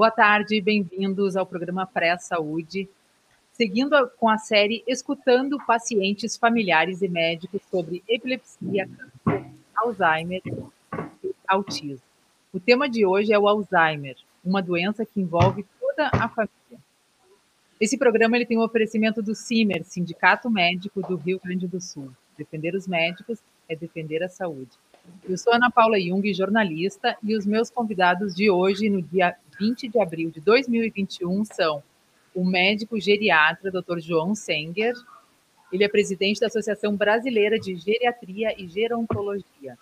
Boa tarde e bem-vindos ao programa Pré-Saúde, seguindo com a série Escutando Pacientes Familiares e Médicos sobre Epilepsia, Câncer, Alzheimer e Autismo. O tema de hoje é o Alzheimer, uma doença que envolve toda a família. Esse programa ele tem o um oferecimento do CIMER, Sindicato Médico do Rio Grande do Sul. Defender os médicos é defender a saúde. Eu sou Ana Paula Jung, jornalista, e os meus convidados de hoje, no dia 20 de abril de 2021, são o médico geriatra, Dr. João Senger. Ele é presidente da Associação Brasileira de Geriatria e Gerontologia.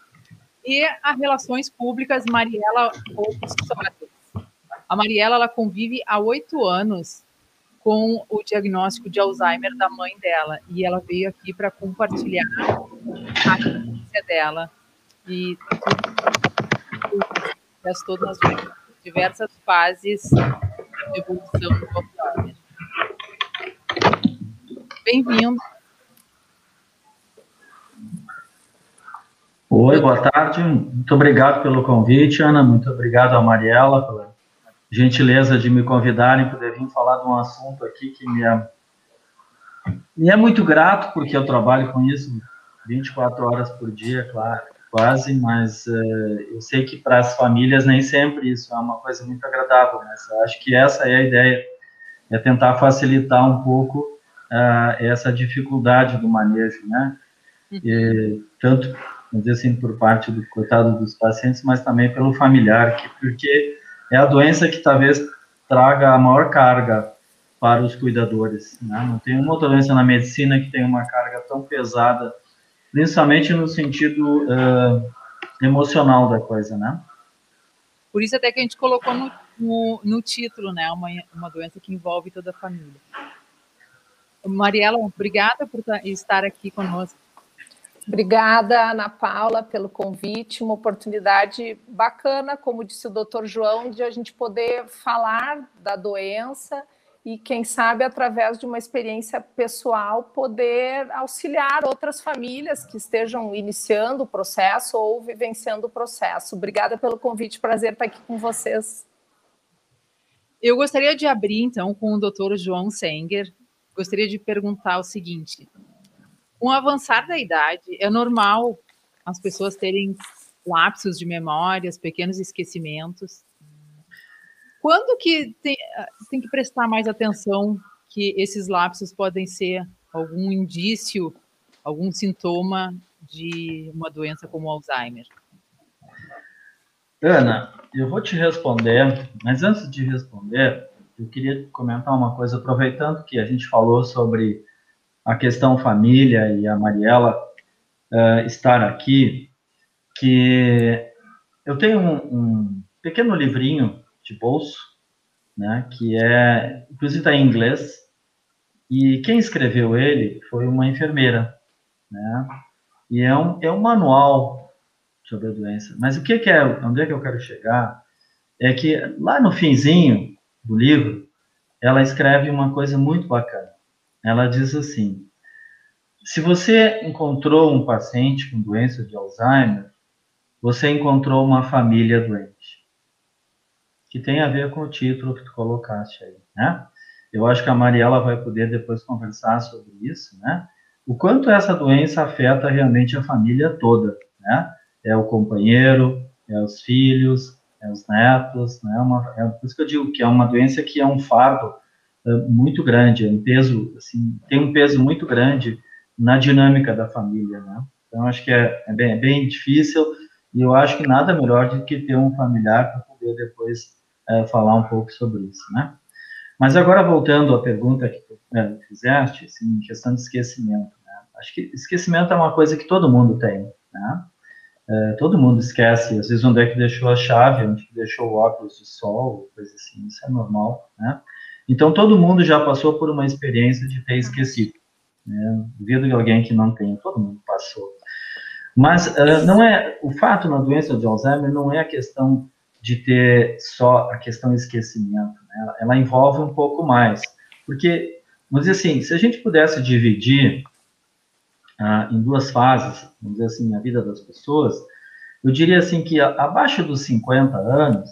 E a Relações Públicas, Mariela Soares. A Mariela ela convive há oito anos com o diagnóstico de Alzheimer da mãe dela. E ela veio aqui para compartilhar a experiência dela e todas nas diversas fases de evolução do Alzheimer. Bem-vindo. Oi, boa tarde. Muito obrigado pelo convite, Ana. Muito obrigado a Mariela pela gentileza de me convidarem para vir falar de um assunto aqui que me é, me é muito grato, porque eu trabalho com isso 24 horas por dia, claro quase, mas uh, eu sei que para as famílias nem sempre isso é uma coisa muito agradável, mas acho que essa é a ideia, é tentar facilitar um pouco uh, essa dificuldade do manejo, né? Uhum. E, tanto, vamos dizer assim, por parte do coitado dos pacientes, mas também pelo familiar, que, porque é a doença que talvez traga a maior carga para os cuidadores, né? Não tem uma outra doença na medicina que tem uma carga tão pesada principalmente no sentido uh, emocional da coisa, né? Por isso até que a gente colocou no, no, no título, né? Uma, uma doença que envolve toda a família. Mariela, obrigada por estar aqui conosco. Obrigada, Ana Paula, pelo convite. Uma oportunidade bacana, como disse o doutor João, de a gente poder falar da doença e, quem sabe, através de uma experiência pessoal, poder auxiliar outras famílias que estejam iniciando o processo ou vivenciando o processo. Obrigada pelo convite, prazer estar aqui com vocês. Eu gostaria de abrir, então, com o doutor João Senger. Gostaria de perguntar o seguinte: com o avançar da idade, é normal as pessoas terem lapsos de memórias, pequenos esquecimentos. Quando que tem, tem que prestar mais atenção que esses lapsos podem ser algum indício, algum sintoma de uma doença como Alzheimer? Ana, eu vou te responder, mas antes de responder, eu queria comentar uma coisa, aproveitando que a gente falou sobre a questão família e a Mariela uh, estar aqui, que eu tenho um, um pequeno livrinho de bolso, né, que é, inclusive está em inglês, e quem escreveu ele foi uma enfermeira, né, e é um, é um manual sobre a doença. Mas o que, que é, onde é que eu quero chegar, é que lá no finzinho do livro, ela escreve uma coisa muito bacana. Ela diz assim: se você encontrou um paciente com doença de Alzheimer, você encontrou uma família doente que tem a ver com o título que tu colocaste aí, né? Eu acho que a Mariela vai poder depois conversar sobre isso, né? O quanto essa doença afeta realmente a família toda, né? É o companheiro, é os filhos, é os netos, né? Uma, é por isso que eu digo que é uma doença que é um fardo é, muito grande, é um peso, assim, tem um peso muito grande na dinâmica da família, né? Então, acho que é, é, bem, é bem difícil e eu acho que nada melhor do que ter um familiar para poder depois é, falar um pouco sobre isso, né? Mas agora voltando à pergunta que tu é, fizeste, assim, questão de esquecimento, né? Acho que esquecimento é uma coisa que todo mundo tem, né? É, todo mundo esquece, às vezes onde é que deixou a chave, onde que deixou o óculos de sol, coisa assim, isso é normal, né? Então todo mundo já passou por uma experiência de ter esquecido, né? Duvido que alguém que não tenha, todo mundo passou. Mas uh, não é o fato na doença de Alzheimer não é a questão de ter só a questão esquecimento, né? ela envolve um pouco mais, porque, vamos dizer assim, se a gente pudesse dividir ah, em duas fases, vamos dizer assim, a vida das pessoas, eu diria assim que abaixo dos 50 anos,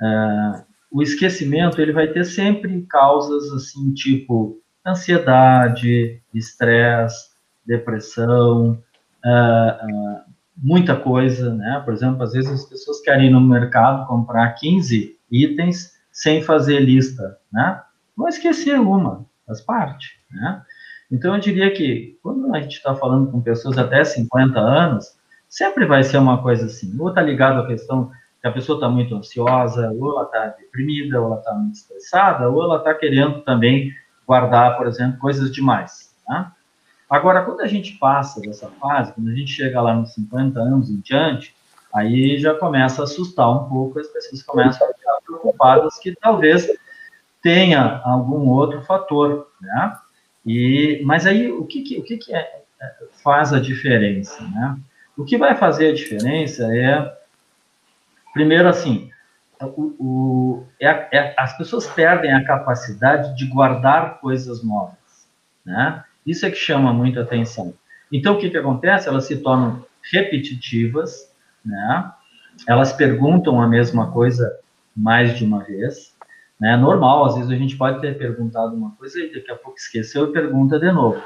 ah, o esquecimento ele vai ter sempre causas assim, tipo ansiedade, estresse, depressão, uh, muita coisa, né? Por exemplo, às vezes as pessoas querem ir no mercado comprar 15 itens sem fazer lista, né? Vão esquecer uma, faz parte, né? Então, eu diria que quando a gente está falando com pessoas até 50 anos, sempre vai ser uma coisa assim, ou está ligado à questão que a pessoa está muito ansiosa, ou ela está deprimida, ou ela está muito estressada, ou ela está querendo também guardar, por exemplo, coisas demais. Né? Agora, quando a gente passa dessa fase, quando a gente chega lá nos 50 anos em diante, aí já começa a assustar um pouco, as pessoas começam a ficar preocupadas que talvez tenha algum outro fator, né? E, mas aí, o que, que o que, que é, é, faz a diferença, né? O que vai fazer a diferença é, primeiro assim, o, o é, é, as pessoas perdem a capacidade de guardar coisas novas, né? Isso é que chama muito atenção. Então, o que, que acontece? Elas se tornam repetitivas, né? Elas perguntam a mesma coisa mais de uma vez, né? Normal, às vezes a gente pode ter perguntado uma coisa e daqui a pouco esqueceu e pergunta de novo.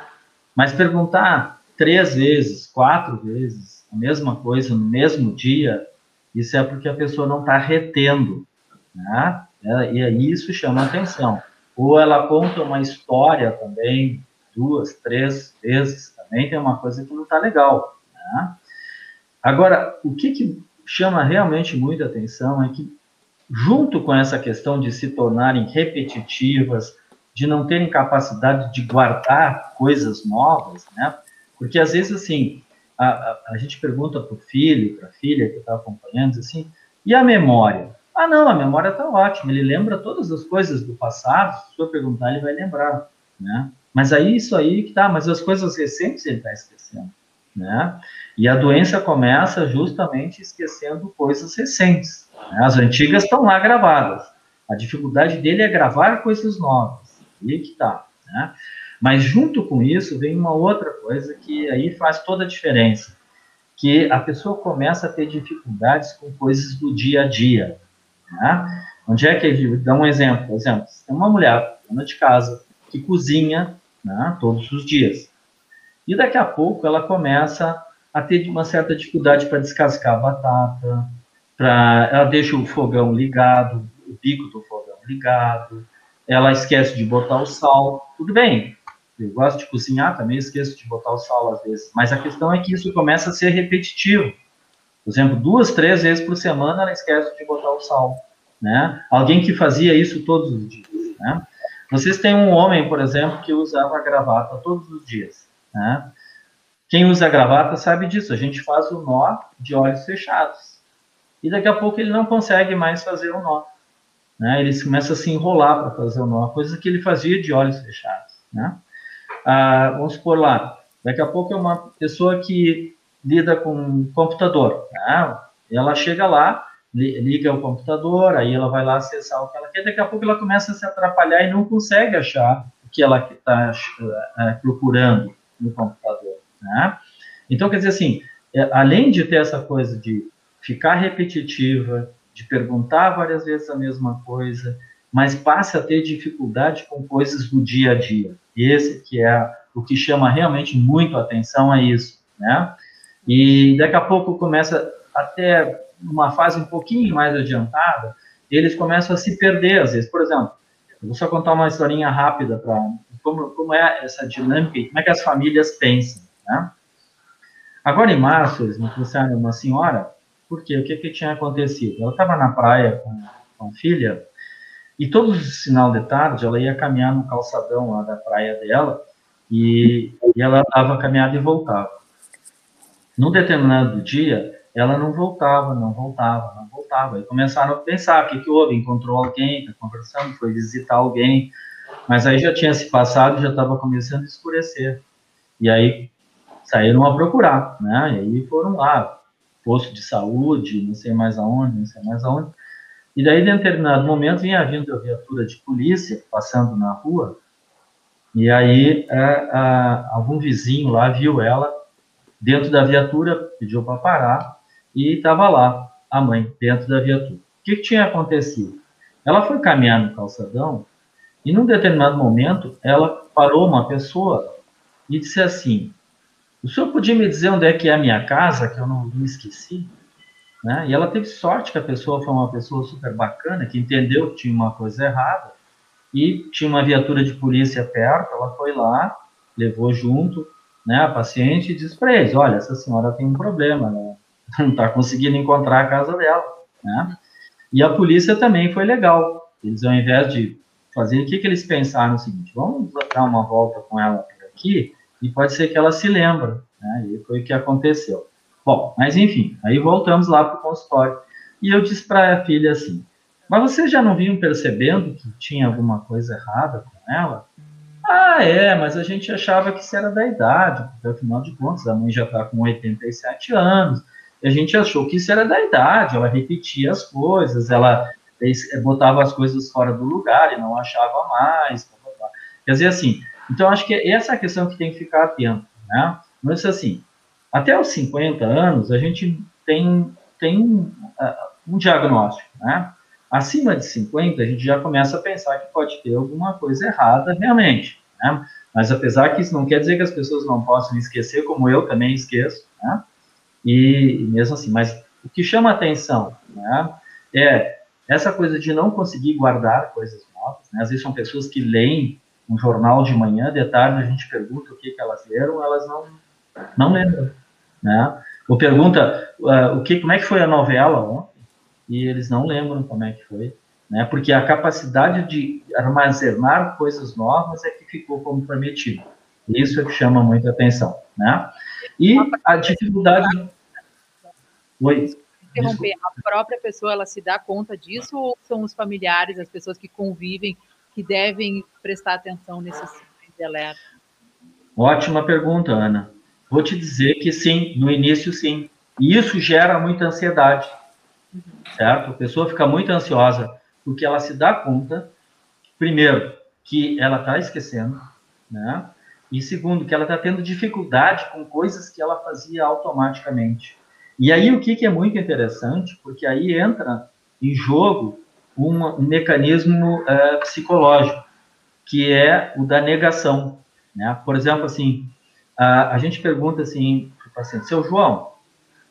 Mas perguntar três vezes, quatro vezes a mesma coisa no mesmo dia, isso é porque a pessoa não está retendo, né? É, e aí isso chama atenção. Ou ela conta uma história também, duas, três vezes, também tem uma coisa que não está legal. Né? Agora, o que, que chama realmente muita atenção é que, junto com essa questão de se tornarem repetitivas, de não terem capacidade de guardar coisas novas, né? Porque às vezes, assim, a, a, a gente pergunta para o filho, para a filha que está acompanhando, assim, e a memória? Ah, não, a memória está ótima, ele lembra todas as coisas do passado, se eu perguntar, ele vai lembrar, né? Mas aí, isso aí que tá, mas as coisas recentes ele está esquecendo, né? E a doença começa justamente esquecendo coisas recentes. Né? As antigas estão lá gravadas. A dificuldade dele é gravar coisas novas. Aí que tá, né? Mas junto com isso vem uma outra coisa que aí faz toda a diferença, que a pessoa começa a ter dificuldades com coisas do dia a dia. Né? Onde é que dá um exemplo? Por exemplo, tem uma mulher, dona de casa, que cozinha né, todos os dias. E daqui a pouco ela começa a ter uma certa dificuldade para descascar a batata, pra, ela deixa o fogão ligado, o bico do fogão ligado, ela esquece de botar o sal. Tudo bem, eu gosto de cozinhar, também esqueço de botar o sal às vezes, mas a questão é que isso começa a ser repetitivo. Por exemplo, duas, três vezes por semana ela esquece de botar o sal. Né? Alguém que fazia isso todos os dias. Né? Vocês têm um homem, por exemplo, que usava gravata todos os dias. Né? Quem usa gravata sabe disso. A gente faz o nó de olhos fechados. E daqui a pouco ele não consegue mais fazer o nó. Né? Ele começa a se enrolar para fazer o nó, coisa que ele fazia de olhos fechados. Né? Ah, vamos supor lá, daqui a pouco é uma pessoa que lida com computador. Né? Ela chega lá, liga o computador, aí ela vai lá acessar o que ela quer, daqui a pouco ela começa a se atrapalhar e não consegue achar o que ela está é, procurando no computador, né? Então, quer dizer assim, é, além de ter essa coisa de ficar repetitiva, de perguntar várias vezes a mesma coisa, mas passa a ter dificuldade com coisas do dia a dia. Esse que é o que chama realmente muito atenção é isso, né? E daqui a pouco começa até numa fase um pouquinho mais adiantada, eles começam a se perder às vezes. Por exemplo, vou só contar uma historinha rápida para como, como é essa dinâmica e como é que as famílias pensam, né? Agora em março, eles me trouxeram uma senhora, porque o que, que tinha acontecido? Ela estava na praia com, com a filha, e todo sinal de tarde ela ia caminhar no calçadão lá da praia dela, e, e ela dava caminhada e voltava. Num determinado dia, ela não voltava, não voltava, não voltava. E começaram a pensar, o que, que houve? Encontrou alguém, está conversando, foi visitar alguém, mas aí já tinha se passado, já estava começando a escurecer. E aí saíram a procurar, né? E aí foram lá, posto de saúde, não sei mais aonde, não sei mais aonde. E daí, em determinado momento, vinha vindo a viatura de polícia passando na rua, e aí é, algum vizinho lá viu ela dentro da viatura, pediu para parar, e estava lá a mãe dentro da viatura. O que, que tinha acontecido? Ela foi caminhar no calçadão e, num determinado momento, ela parou uma pessoa e disse assim: O senhor podia me dizer onde é que é a minha casa, que eu não me esqueci? Né? E ela teve sorte que a pessoa foi uma pessoa super bacana, que entendeu que tinha uma coisa errada e tinha uma viatura de polícia perto. Ela foi lá, levou junto né, a paciente e disse para eles: Olha, essa senhora tem um problema, né? não está conseguindo encontrar a casa dela. Né? E a polícia também foi legal. Eles, ao invés de fazer, o que, que eles pensaram? O seguinte: vamos dar uma volta com ela aqui e pode ser que ela se lembre. Né? E foi o que aconteceu. Bom, mas enfim, aí voltamos lá para o consultório. E eu disse para a filha assim: Mas vocês já não vinham percebendo que tinha alguma coisa errada com ela? Ah, é, mas a gente achava que isso era da idade, porque afinal de contas a mãe já está com 87 anos, e a gente achou que isso era da idade, ela repetia as coisas, ela botava as coisas fora do lugar e não achava mais. Blá, blá. Quer dizer, assim, então acho que essa é a questão que tem que ficar atento, né? Mas assim, até os 50 anos, a gente tem, tem um diagnóstico, né? Acima de 50, a gente já começa a pensar que pode ter alguma coisa errada realmente, né? Mas apesar que isso não quer dizer que as pessoas não possam esquecer, como eu também esqueço, né? E mesmo assim, mas o que chama atenção, né? É essa coisa de não conseguir guardar coisas novas, né? Às vezes são pessoas que leem um jornal de manhã, de tarde a gente pergunta o que, que elas leram, elas não, não lembram né? Ou pergunta uh, o que, como é que foi a novela ontem e eles não lembram como é que foi, né? Porque a capacidade de armazenar coisas novas é que ficou comprometido. Isso é que chama muita atenção, né? E a dificuldade. Oi. Interromper, a própria pessoa ela se dá conta disso ou são os familiares, as pessoas que convivem, que devem prestar atenção nesses sinais de alerta? Ótima pergunta, Ana. Vou te dizer que sim, no início sim. E isso gera muita ansiedade, certo? A pessoa fica muito ansiosa porque ela se dá conta, primeiro, que ela está esquecendo, né? E segundo, que ela está tendo dificuldade com coisas que ela fazia automaticamente. E aí o que, que é muito interessante, porque aí entra em jogo um, mecanismo uh, psicológico, que é o da negação. Né? Por exemplo, assim, a, a gente pergunta assim para o paciente, seu João,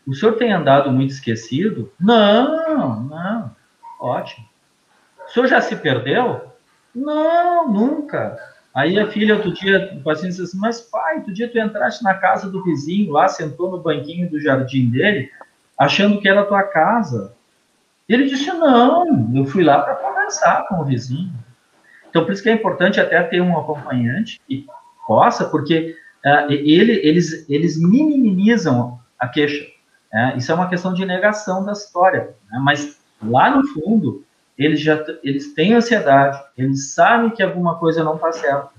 o senhor tem andado muito esquecido? Não, não, ótimo. O senhor já se perdeu? Não, nunca. Aí a filha, outro dia, o paciente disse assim, mas pai, outro dia tu entraste na casa do vizinho, lá sentou no banquinho do jardim dele, achando que era tua casa. Ele disse, não, eu fui lá para conversar com o vizinho. Então, por isso que é importante até ter um acompanhante que possa, porque uh, ele, eles, eles minimizam a queixa. Né? Isso é uma questão de negação da história. Né? Mas lá no fundo, eles já eles têm ansiedade, eles sabem que alguma coisa não está certa.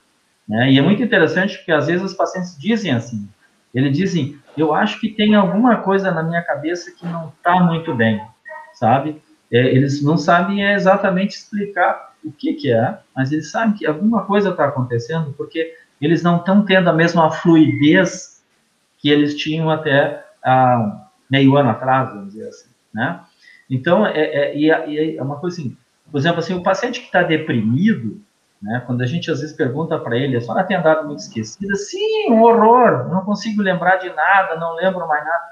Né? E é muito interessante porque às vezes os pacientes dizem assim, eles dizem, eu acho que tem alguma coisa na minha cabeça que não está muito bem, sabe? É, eles não sabem exatamente explicar o que, que é, mas eles sabem que alguma coisa está acontecendo porque eles não estão tendo a mesma fluidez que eles tinham até há meio ano atrás, vamos dizer assim, né? Então, é, é, é, é uma coisa assim, por exemplo, assim, o paciente que está deprimido, né, quando a gente às vezes pergunta para ele, a senhora tem andado muito esquecida? Sim, um horror, não consigo lembrar de nada, não lembro mais nada.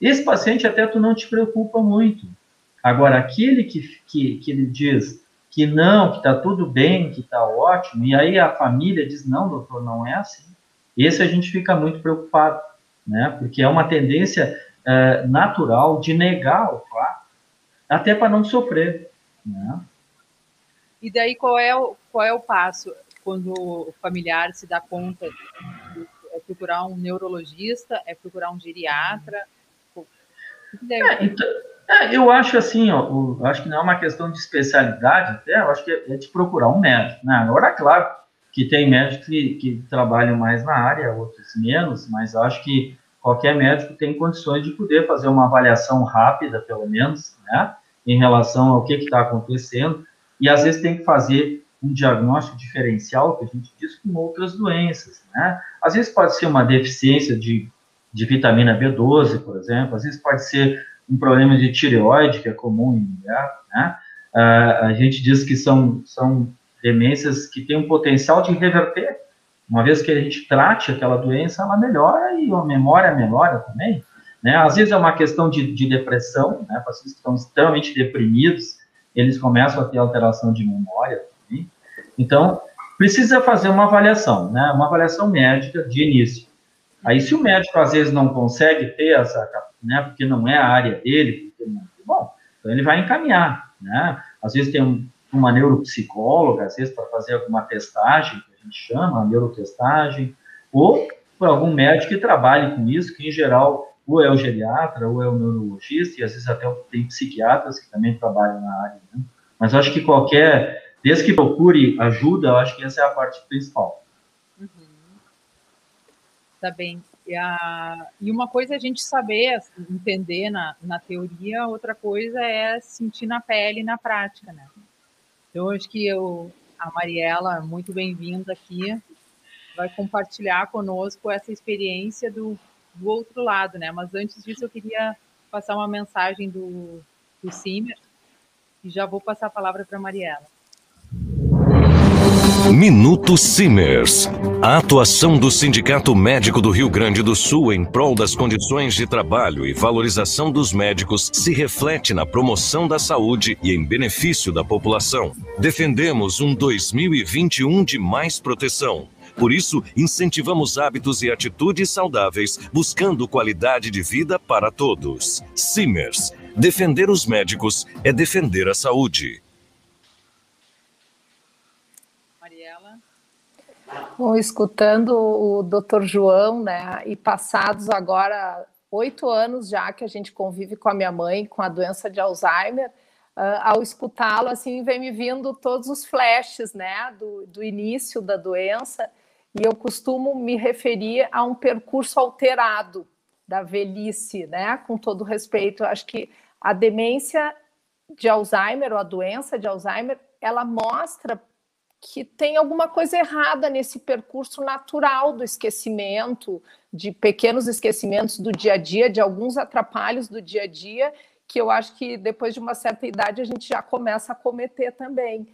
Esse paciente até tu não te preocupa muito. Agora, aquele que, que, que ele diz, que não, que está tudo bem, que está ótimo, e aí a família diz, não, doutor, não é assim. Esse a gente fica muito preocupado, né? Porque é uma tendência é, natural de negar o fato, até para não sofrer, né? E daí qual é o, qual é o passo quando o familiar se dá conta? É procurar um neurologista? É procurar um geriatra? É, então, é, eu acho assim, ó, eu acho que não é uma questão de especialidade até, eu acho que é, é de procurar um médico, né? Agora, claro que tem médicos que, que trabalham mais na área, outros menos, mas acho que qualquer médico tem condições de poder fazer uma avaliação rápida, pelo menos, né? Em relação ao que está acontecendo, e às vezes tem que fazer um diagnóstico diferencial, que a gente diz, com outras doenças, né? Às vezes pode ser uma deficiência de, de vitamina B12, por exemplo, às vezes pode ser um problema de tireoide, que é comum em mulher, né? uh, a gente diz que são, são demências que têm um potencial de reverter. Uma vez que a gente trate aquela doença, ela melhora e a memória melhora também. Né? Às vezes é uma questão de, de depressão, né? pacientes que estão extremamente deprimidos, eles começam a ter alteração de memória também. Então, precisa fazer uma avaliação, né? uma avaliação médica de início. Aí, se o médico às vezes não consegue ter essa, né, porque não é a área dele, não, bom, então ele vai encaminhar, né? Às vezes tem um, uma neuropsicóloga, às vezes para fazer alguma testagem, que a gente chama, neurotestagem, ou algum médico que trabalhe com isso, que em geral ou é o geriatra, ou é o neurologista, e às vezes até tem psiquiatras que também trabalham na área. Né? Mas acho que qualquer, desde que procure ajuda, acho que essa é a parte principal. Uhum. Tá bem. E, a, e uma coisa é a gente saber, entender na, na teoria, outra coisa é sentir na pele, na prática, né? Então, acho que eu, a Mariela, muito bem-vinda aqui, vai compartilhar conosco essa experiência do do outro lado, né? Mas antes disso, eu queria passar uma mensagem do, do Simer e já vou passar a palavra para Mariela. Minuto Simers. A atuação do Sindicato Médico do Rio Grande do Sul em prol das condições de trabalho e valorização dos médicos se reflete na promoção da saúde e em benefício da população. Defendemos um 2021 de mais proteção por isso, incentivamos hábitos e atitudes saudáveis, buscando qualidade de vida para todos. Simers. Defender os médicos é defender a saúde. Mariela. Bom, escutando o Dr. João, né, e passados agora oito anos já que a gente convive com a minha mãe com a doença de Alzheimer, Uh, ao escutá-lo, assim, vem me vindo todos os flashes, né, do, do início da doença e eu costumo me referir a um percurso alterado da velhice, né? Com todo respeito, acho que a demência de Alzheimer ou a doença de Alzheimer, ela mostra que tem alguma coisa errada nesse percurso natural do esquecimento, de pequenos esquecimentos do dia a dia, de alguns atrapalhos do dia a dia, que eu acho que depois de uma certa idade a gente já começa a cometer também.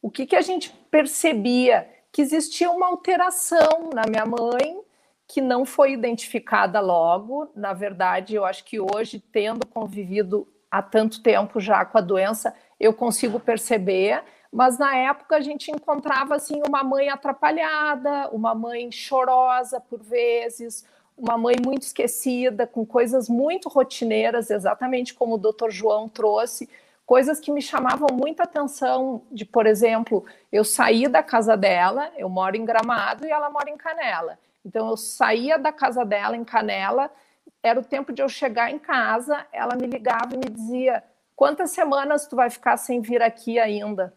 O que, que a gente percebia que existia uma alteração na minha mãe que não foi identificada logo. Na verdade, eu acho que hoje, tendo convivido há tanto tempo já com a doença, eu consigo perceber. Mas na época a gente encontrava assim uma mãe atrapalhada, uma mãe chorosa por vezes, uma mãe muito esquecida, com coisas muito rotineiras, exatamente como o Dr. João trouxe, coisas que me chamavam muita atenção, de, por exemplo, eu saí da casa dela, eu moro em Gramado e ela mora em Canela. Então eu saía da casa dela em Canela, era o tempo de eu chegar em casa, ela me ligava e me dizia: "Quantas semanas tu vai ficar sem vir aqui ainda?"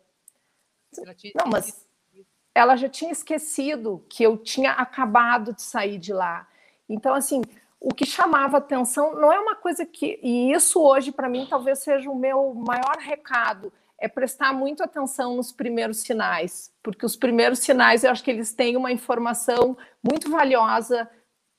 Não, mas ela já tinha esquecido que eu tinha acabado de sair de lá. Então assim, o que chamava atenção não é uma coisa que. E isso hoje, para mim, talvez seja o meu maior recado. É prestar muito atenção nos primeiros sinais, porque os primeiros sinais eu acho que eles têm uma informação muito valiosa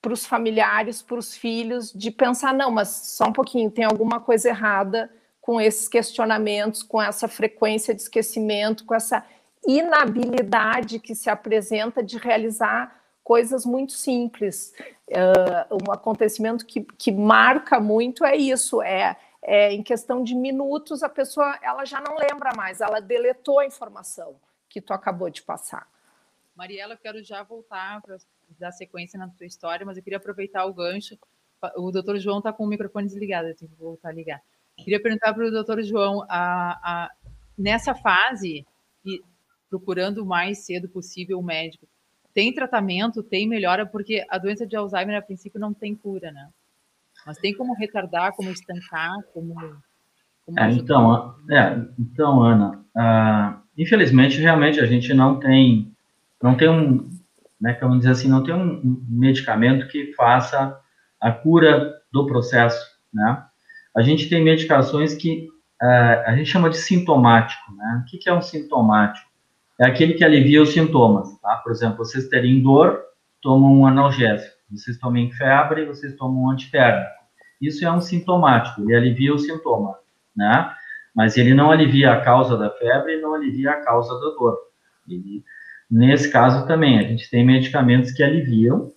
para os familiares, para os filhos, de pensar, não, mas só um pouquinho, tem alguma coisa errada com esses questionamentos, com essa frequência de esquecimento, com essa inabilidade que se apresenta de realizar coisas muito simples. Uh, um acontecimento que, que marca muito é isso, é, é em questão de minutos a pessoa ela já não lembra mais, ela deletou a informação que tu acabou de passar. Mariela, eu quero já voltar para dar sequência na tua história, mas eu queria aproveitar o gancho. O doutor João está com o microfone desligado, eu tenho que voltar a ligar. Queria perguntar para o doutor João, a, a, nessa fase, e procurando o mais cedo possível o médico, tem tratamento, tem melhora, porque a doença de Alzheimer, a princípio, não tem cura, né? Mas tem como retardar, como estancar, como. como é, então, é, então, Ana, uh, infelizmente, realmente, a gente não tem, não tem um, né, vamos dizer assim, não tem um medicamento que faça a cura do processo, né? A gente tem medicações que uh, a gente chama de sintomático, né? O que, que é um sintomático? É aquele que alivia os sintomas, tá? Por exemplo, vocês terem dor, tomam um analgésico. Vocês tomem febre, vocês tomam um antitérmico. Isso é um sintomático, ele alivia o sintoma, né? mas ele não alivia a causa da febre e não alivia a causa da dor. Nesse caso também, a gente tem medicamentos que aliviam,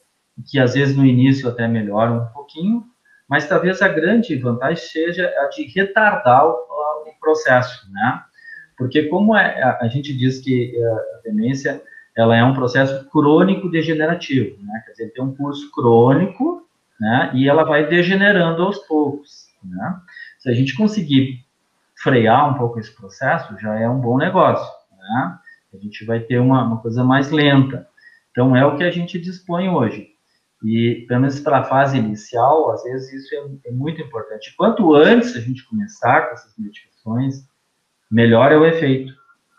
que às vezes no início até melhoram um pouquinho, mas talvez a grande vantagem seja a de retardar o, o processo, né? Porque como é, a, a gente diz que a, a demência ela é um processo crônico degenerativo, né? Quer dizer, tem um curso crônico, né? E ela vai degenerando aos poucos, né? Se a gente conseguir frear um pouco esse processo, já é um bom negócio, né? A gente vai ter uma, uma coisa mais lenta. Então, é o que a gente dispõe hoje. E, pelo menos para a fase inicial, às vezes isso é, é, muito importante. Quanto antes a gente começar com essas medicações, melhor é o efeito,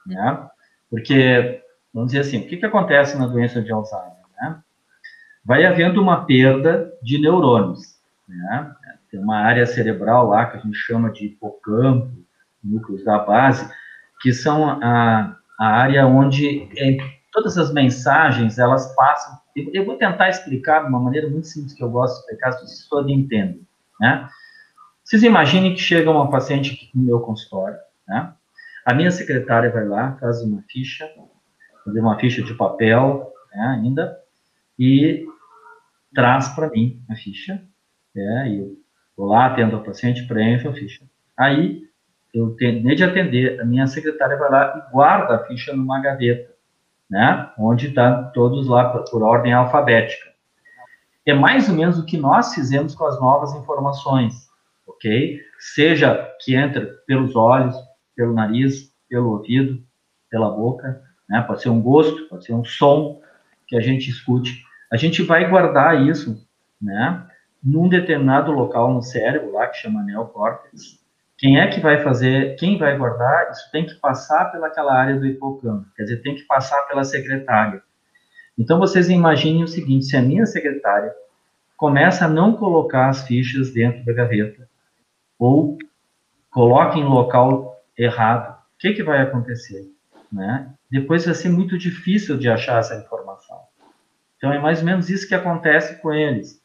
né? Porque, vamos dizer assim, o que, que acontece na doença de Alzheimer, né? Vai havendo uma perda de neurônios, né? Tem uma área cerebral lá que a gente chama de hipocampo, núcleos da base, que são a, a área onde é, todas as mensagens, elas passam eu vou tentar explicar de uma maneira muito simples que eu gosto de explicar, se vocês todos entendem, né? Vocês imaginem que chega uma paciente aqui no meu consultório, né? A minha secretária vai lá, faz uma ficha, fazer uma ficha de papel, né, ainda, e traz para mim a ficha, né, eu vou lá, atendo a paciente, preencho a ficha. Aí, eu terminei de atender, a minha secretária vai lá e guarda a ficha numa gaveta né? Onde está todos lá por, por ordem alfabética. É mais ou menos o que nós fizemos com as novas informações, ok? Seja que entra pelos olhos, pelo nariz, pelo ouvido, pela boca, né? Pode ser um gosto, pode ser um som que a gente escute. A gente vai guardar isso, né? Num determinado local no cérebro lá que chama neocórtex, quem é que vai fazer, quem vai guardar, isso tem que passar pelaquela área do hipocampo, quer dizer, tem que passar pela secretária. Então, vocês imaginem o seguinte, se a minha secretária começa a não colocar as fichas dentro da gaveta, ou coloca em local errado, o que, que vai acontecer? Né? Depois vai ser muito difícil de achar essa informação. Então, é mais ou menos isso que acontece com eles.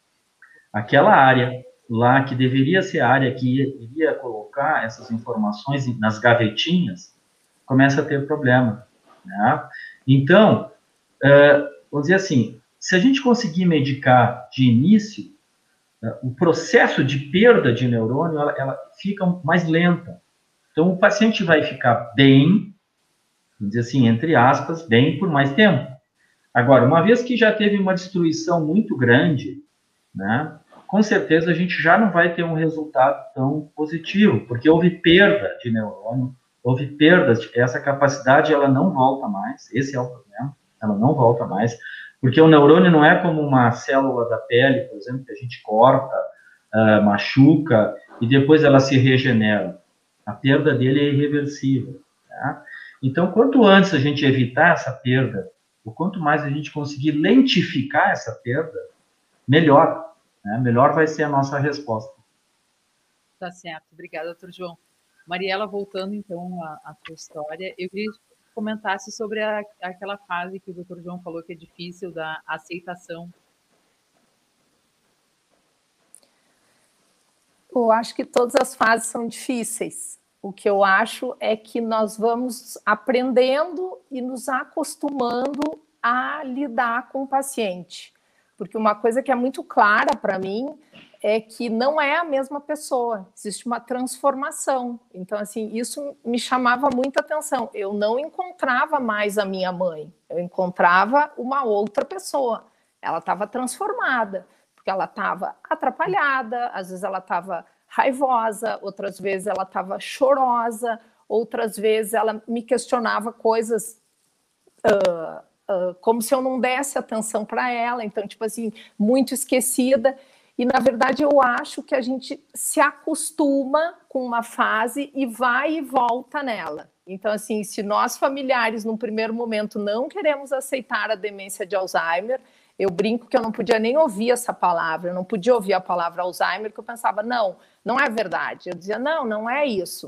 Aquela área lá que deveria ser a área que iria colocar essas informações nas gavetinhas, começa a ter problema. Né? Então, uh, vamos dizer assim, se a gente conseguir medicar de início, uh, o processo de perda de neurônio, ela, ela, fica mais lenta. Então, o paciente vai ficar bem, vamos dizer assim, entre aspas, bem por mais tempo. Agora, uma vez que já teve uma destruição muito grande, né, com certeza a gente já não vai ter um resultado tão positivo, porque houve perda de neurônio, houve perdas, essa capacidade ela não volta mais, esse é o problema, ela não volta mais, porque o neurônio não é como uma célula da pele, por exemplo, que a gente corta, uh, machuca e depois ela se regenera. A perda dele é irreversível. Tá? Então, quanto antes a gente evitar essa perda, o quanto mais a gente conseguir lentificar essa perda, melhor né, melhor vai ser a nossa resposta. Tá certo, obrigada, doutor João. Mariela, voltando então à, tua história, eu queria que comentasse sobre a, aquela fase que o doutor João falou que é difícil da aceitação. Eu acho que todas as fases são difíceis. O que eu acho é que nós vamos aprendendo e nos acostumando a lidar com o paciente. Porque uma coisa que é muito clara para mim é que não é a mesma pessoa, existe uma transformação. Então, assim, isso me chamava muita atenção. Eu não encontrava mais a minha mãe, eu encontrava uma outra pessoa. Ela estava transformada, porque ela estava atrapalhada, às vezes ela estava raivosa, outras vezes ela estava chorosa, outras vezes ela me questionava coisas. Uh, uh, como se eu não desse atenção para ela, então, tipo assim, muito esquecida. E, na verdade, eu acho que a gente se acostuma com uma fase e vai e volta nela. Então, assim, se nós familiares, num primeiro momento, não queremos aceitar a demência de Alzheimer, eu brinco que eu não podia nem ouvir essa palavra, eu não podia ouvir a palavra Alzheimer, porque eu pensava, não, não é verdade. Eu dizia, não, não é isso.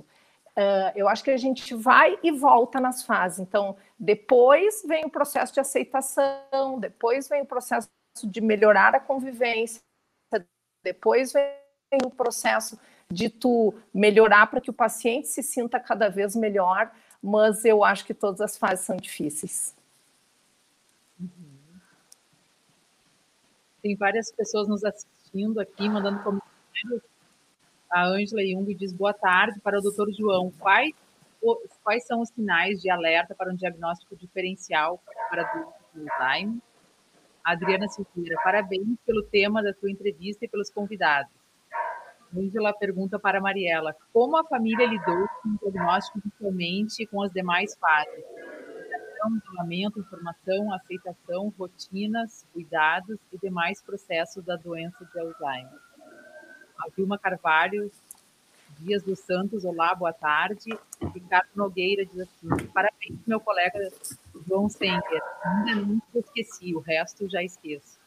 Uh, eu acho que a gente vai e volta nas fases. Então, depois vem o processo de aceitação, depois vem o processo de melhorar a convivência, depois vem o processo de tu melhorar para que o paciente se sinta cada vez melhor, mas eu acho que todas as fases são difíceis. Uhum. Tem várias pessoas nos assistindo aqui, mandando comentários. A Ângela Jung diz boa tarde para o doutor João. Quais, quais são os sinais de alerta para um diagnóstico diferencial para doença de Alzheimer? Adriana Silveira, parabéns pelo tema da sua entrevista e pelos convidados. Ângela pergunta para Mariela, como a família lidou com o diagnóstico inicialmente com as demais fases? Isolamento, informação, aceitação, rotinas, cuidados e demais processos da doença de Alzheimer. A Vilma Carvalho Dias dos Santos, olá, boa tarde. Ricardo Nogueira diz assim: parabéns, meu colega João Senker. Ainda não esqueci, o resto já esqueço.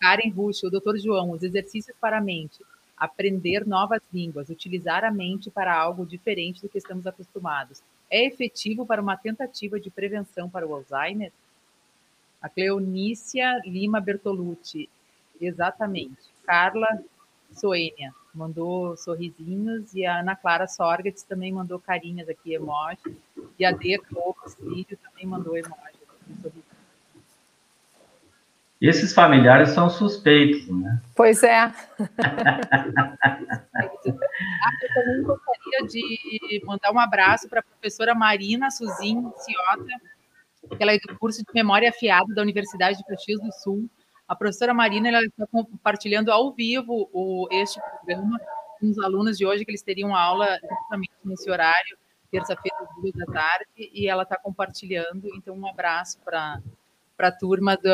Karen Rusch, o doutor João, os exercícios para a mente. Aprender novas línguas, utilizar a mente para algo diferente do que estamos acostumados. É efetivo para uma tentativa de prevenção para o Alzheimer? A Cleonícia Lima Bertolucci, exatamente. Carla Soênia mandou sorrisinhos e a Ana Clara Sorgatz também mandou carinhas aqui, emoji. E a Lopes Lídio também mandou emoji. Esses familiares são suspeitos, né? Pois é. eu também gostaria de mandar um abraço para a professora Marina Suzin Ciota, que ela é do curso de Memória Afiada da Universidade de Caxias do Sul, a professora Marina ela está compartilhando ao vivo o, este programa com os alunos de hoje, que eles teriam aula justamente nesse horário, terça-feira, às duas da tarde, e ela está compartilhando. Então, um abraço para a turma do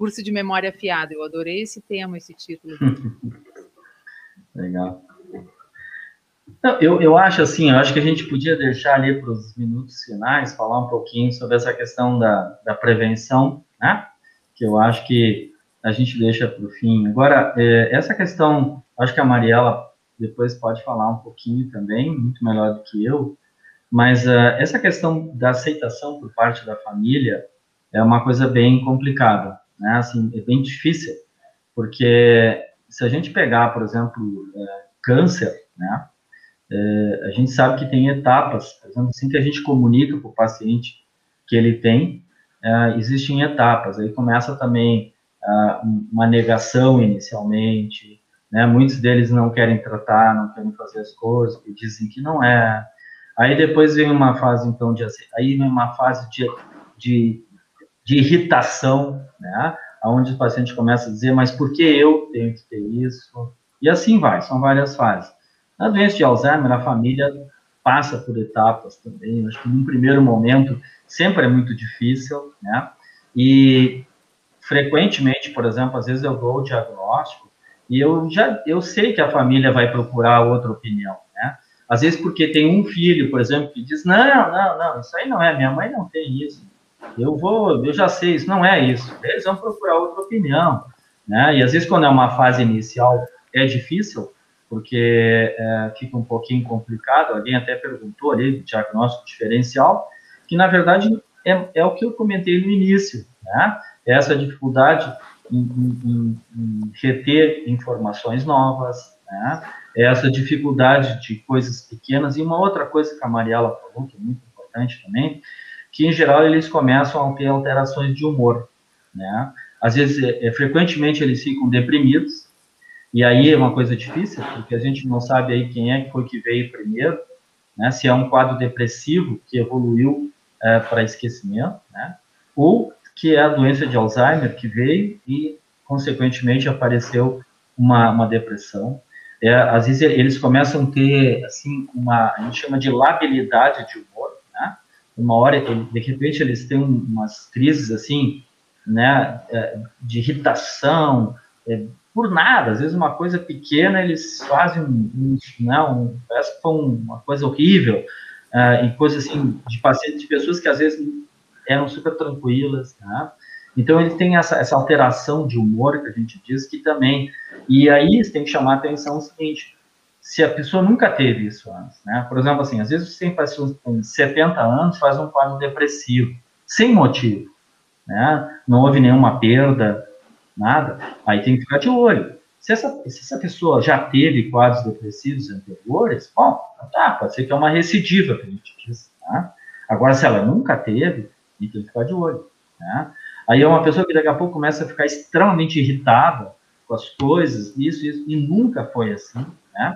curso de Memória Afiada. Eu adorei esse tema, esse título. Legal. Eu, eu acho assim, eu acho que a gente podia deixar ali para os minutos finais, falar um pouquinho sobre essa questão da, da prevenção, né? Que eu acho que a gente deixa para o fim. Agora, é, essa questão, acho que a Mariela depois pode falar um pouquinho também, muito melhor do que eu, mas uh, essa questão da aceitação por parte da família é uma coisa bem complicada, né? Assim, é bem difícil, porque se a gente pegar, por exemplo, é, câncer, né? É, a gente sabe que tem etapas, por exemplo, assim que a gente comunica para o paciente que ele tem, é, existem etapas. Aí começa também uma negação inicialmente, né? Muitos deles não querem tratar, não querem fazer as coisas, porque dizem que não é. Aí depois vem uma fase então de aí vem uma fase de, de, de irritação, né? Onde o paciente começa a dizer, mas por que eu tenho que ter isso? E assim vai, são várias fases. Na doença de Alzheimer, a família passa por etapas também. Acho que num primeiro momento sempre é muito difícil, né? E frequentemente, por exemplo, às vezes eu dou o diagnóstico e eu já eu sei que a família vai procurar outra opinião, né? Às vezes porque tem um filho, por exemplo, que diz: "Não, não, não, isso aí não é, minha mãe não tem isso. Eu vou, eu já sei, isso não é isso". Eles vão procurar outra opinião, né? E às vezes quando é uma fase inicial é difícil, porque é, fica um pouquinho complicado. Alguém até perguntou ali, diagnóstico diferencial, que na verdade é, é o que eu comentei no início, né? essa dificuldade em, em, em reter informações novas, né? essa dificuldade de coisas pequenas, e uma outra coisa que a Mariela falou, que é muito importante também, que em geral eles começam a ter alterações de humor, né? Às vezes, é, é, frequentemente eles ficam deprimidos, e aí é uma coisa difícil, porque a gente não sabe aí quem é que foi que veio primeiro, né? Se é um quadro depressivo que evoluiu é, para esquecimento, né? Ou que é a doença de Alzheimer que veio e, consequentemente, apareceu uma, uma depressão. É, às vezes eles começam a ter, assim, uma, a gente chama de labilidade de humor? Uma hora, de repente, eles têm umas crises, assim, né, é, de irritação, é, por nada, às vezes uma coisa pequena, eles fazem um, né, um parece que foi uma coisa horrível, uh, e coisas assim, de pacientes, de pessoas que às vezes eram super tranquilas, né? Então ele tem essa, essa alteração de humor que a gente diz que também, e aí tem que chamar a atenção o seguinte, se a pessoa nunca teve isso antes, né? Por exemplo, assim, às vezes você tem pessoas com 70 anos faz um quadro depressivo, sem motivo, né? Não houve nenhuma perda, nada, aí tem que ficar de olho, Se essa, se essa pessoa já teve quadros depressivos anteriores, bom, tá, pode ser que é uma recidiva, que a gente diz. Tá? Agora, se ela nunca teve, tem que ficar de olho. Né? Aí é uma pessoa que daqui a pouco começa a ficar extremamente irritada com as coisas, isso, isso, e nunca foi assim, né?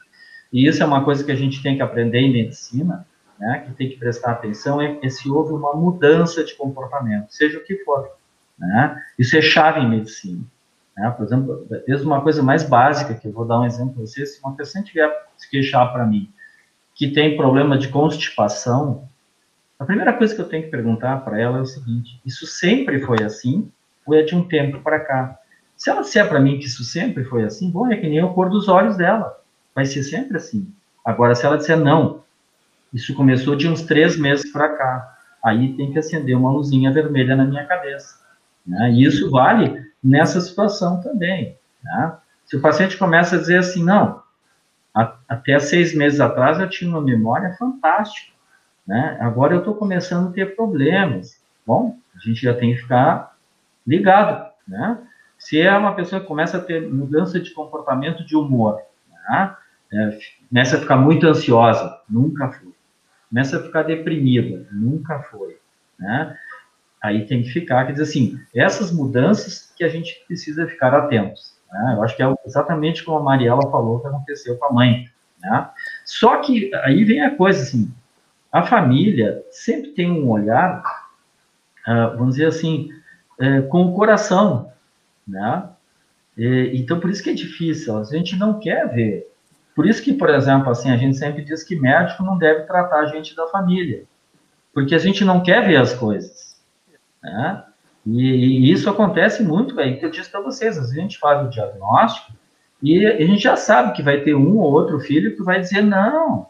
E isso é uma coisa que a gente tem que aprender em medicina, né? Que tem que prestar atenção é, é se houve uma mudança de comportamento, seja o que for, né? Isso é chave em medicina. Né? Por exemplo, desde uma coisa mais básica, que eu vou dar um exemplo para vocês, se uma pessoa tiver se queixar para mim, que tem problema de constipação, a primeira coisa que eu tenho que perguntar para ela é o seguinte: isso sempre foi assim ou é de um tempo para cá? Se ela disser para mim que isso sempre foi assim, bom, é que nem o cor dos olhos dela. Vai ser sempre assim. Agora, se ela disser não, isso começou de uns três meses para cá, aí tem que acender uma luzinha vermelha na minha cabeça. Né? E isso vale nessa situação também. Né? Se o paciente começa a dizer assim, não, a, até seis meses atrás eu tinha uma memória fantástica né? Agora eu estou começando a ter problemas. Bom, a gente já tem que ficar ligado, né? Se é uma pessoa que começa a ter mudança de comportamento de humor, né? É, começa a ficar muito ansiosa, nunca foi. Começa a ficar deprimida, nunca foi, né? Aí tem que ficar, quer dizer assim, essas mudanças que a gente precisa ficar atentos. Né? Eu acho que é exatamente como a Mariela falou que aconteceu com a mãe. Né? Só que aí vem a coisa assim, a família sempre tem um olhar, uh, vamos dizer assim, uh, com o coração, né? Então, por isso que é difícil, a gente não quer ver. Por isso que, por exemplo, assim, a gente sempre diz que médico não deve tratar a gente da família, porque a gente não quer ver as coisas, né? E, e isso acontece muito, aí que eu disse para vocês, às vezes a gente faz o diagnóstico e a gente já sabe que vai ter um ou outro filho que vai dizer, não,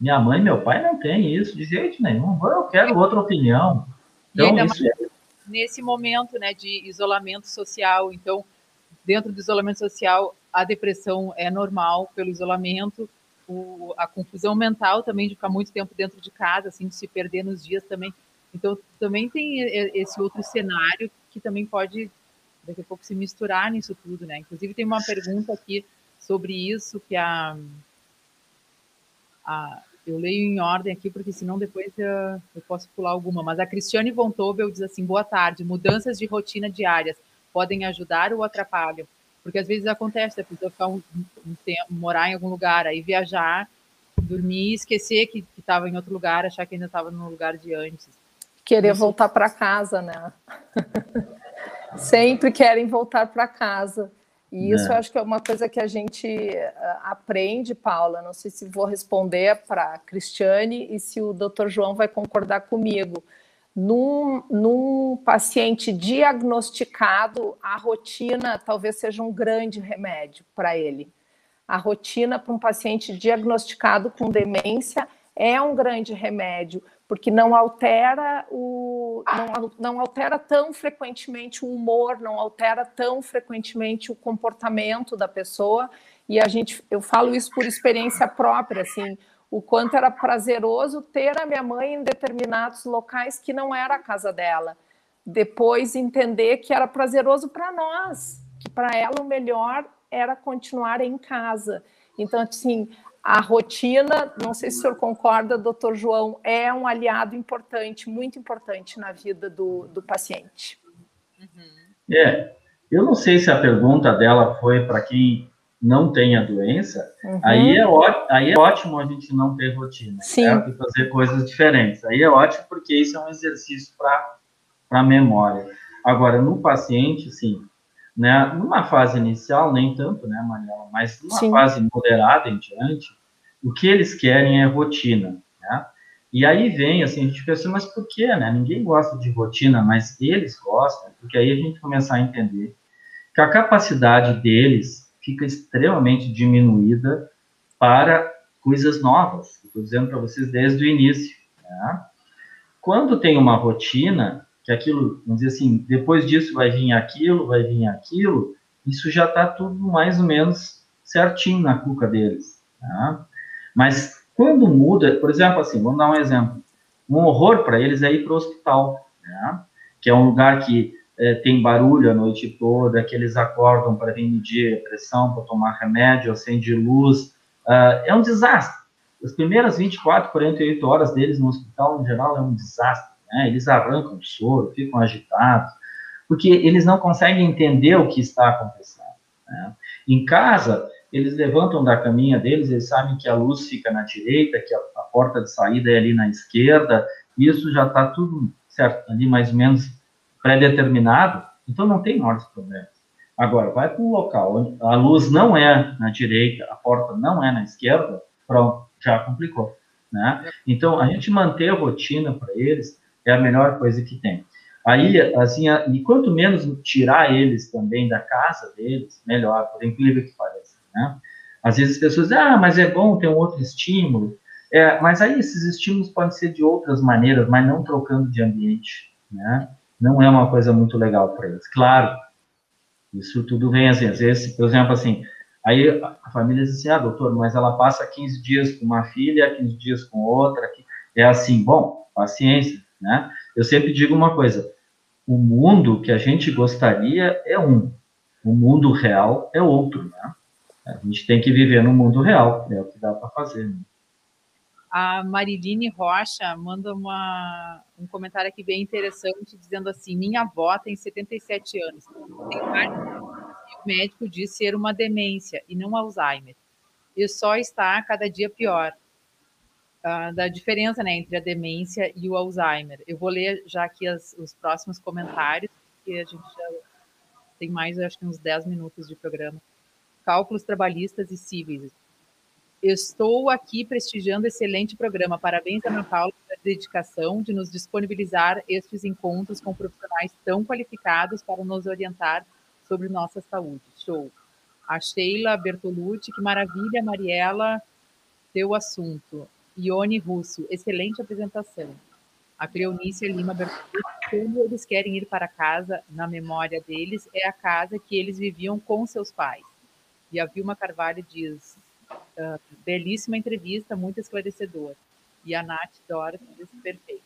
minha mãe e meu pai não têm isso de jeito nenhum. Eu quero outra opinião. Então, isso é... nesse momento né, de isolamento social, então, dentro do isolamento social, a depressão é normal pelo isolamento, o, a confusão mental também de ficar muito tempo dentro de casa, assim, de se perder nos dias também. Então, também tem esse outro cenário que também pode, daqui a pouco, se misturar nisso tudo, né? Inclusive, tem uma pergunta aqui sobre isso que a a, eu leio em ordem aqui, porque senão depois eu, eu posso pular alguma. Mas a Cristiane Von diz assim: boa tarde, mudanças de rotina diárias podem ajudar ou atrapalham? Porque às vezes acontece a pessoa ficar um, um tempo, morar em algum lugar, aí viajar, dormir, esquecer que estava em outro lugar, achar que ainda estava no lugar de antes. Querer Isso. voltar para casa, né? Sempre querem voltar para casa. E isso é. eu acho que é uma coisa que a gente uh, aprende, Paula. Não sei se vou responder para a Cristiane e se o doutor João vai concordar comigo. Num, num paciente diagnosticado, a rotina talvez seja um grande remédio para ele. A rotina para um paciente diagnosticado com demência é um grande remédio, porque não altera o não, não, altera tão frequentemente o humor, não altera tão frequentemente o comportamento da pessoa. E a gente, eu falo isso por experiência própria, assim, o quanto era prazeroso ter a minha mãe em determinados locais que não era a casa dela. Depois entender que era prazeroso para nós, que para ela o melhor era continuar em casa. Então, assim, a rotina, não sei se o senhor concorda, doutor João, é um aliado importante, muito importante na vida do, do paciente. Uhum. É, eu não sei se a pergunta dela foi para quem não tem a doença, uhum. aí, é aí é ótimo a gente não ter rotina, Sim. Certo? e fazer coisas diferentes. Aí é ótimo porque isso é um exercício para a memória. Agora, no paciente, sim, né? Numa fase inicial, nem tanto, né, Mariela? Mas numa Sim. fase moderada em diante, o que eles querem é rotina, né? E aí vem, assim, a gente pensa, mas por quê, né? Ninguém gosta de rotina, mas eles gostam, porque aí a gente começa a entender que a capacidade deles fica extremamente diminuída para coisas novas. Estou dizendo para vocês desde o início. Né? Quando tem uma rotina, que aquilo, vamos dizer assim, depois disso vai vir aquilo, vai vir aquilo, isso já está tudo mais ou menos certinho na cuca deles. Tá? Mas quando muda, por exemplo, assim, vamos dar um exemplo. Um horror para eles é ir para o hospital, né? que é um lugar que é, tem barulho a noite toda, que eles acordam para vir medir pressão, para tomar remédio, acende luz. Uh, é um desastre. As primeiras 24, 48 horas deles no hospital, em geral, é um desastre. Né? Eles arrancam o soro, ficam agitados, porque eles não conseguem entender o que está acontecendo. Né? Em casa, eles levantam da caminha deles, eles sabem que a luz fica na direita, que a, a porta de saída é ali na esquerda, isso já está tudo certo, ali mais ou menos pré-determinado, então não tem maiores problemas. Agora, vai para um local onde a luz não é na direita, a porta não é na esquerda, pronto, já complicou. Né? Então, a gente manter a rotina para eles é a melhor coisa que tem. Aí, assim, e quanto menos tirar eles também da casa deles, melhor, por incrível que pareça. Né? Às vezes as pessoas dizem, ah, mas é bom ter um outro estímulo. É, mas aí esses estímulos podem ser de outras maneiras, mas não trocando de ambiente. Né? Não é uma coisa muito legal para eles. Claro, isso tudo vem assim, às vezes, por exemplo, assim, aí a família diz assim, ah, doutor, mas ela passa 15 dias com uma filha, 15 dias com outra, é assim, bom, paciência, né? Eu sempre digo uma coisa, o mundo que a gente gostaria é um, o mundo real é outro, né? A gente tem que viver no mundo real, é o que dá para fazer. Né? A Mariline Rocha manda uma, um comentário aqui bem interessante, dizendo assim: Minha avó tem 77 anos, tem o médico diz ser uma demência e não Alzheimer. E só está cada dia pior. Uh, da diferença né, entre a demência e o Alzheimer. Eu vou ler já aqui as, os próximos comentários, porque a gente já tem mais, acho que uns 10 minutos de programa. Cálculos trabalhistas e cíveis. Estou aqui prestigiando excelente programa. Parabéns, Ana Paula, pela dedicação de nos disponibilizar estes encontros com profissionais tão qualificados para nos orientar sobre nossa saúde. Show. A Sheila Bertolucci, que maravilha, Mariela, teu assunto. Ione Russo, excelente apresentação. A Cleonícia Lima Bertolucci, quando eles querem ir para casa, na memória deles, é a casa que eles viviam com seus pais. E a Vilma Carvalho diz, Uh, belíssima entrevista, muito esclarecedora. E a Nath Dora fez perfeito.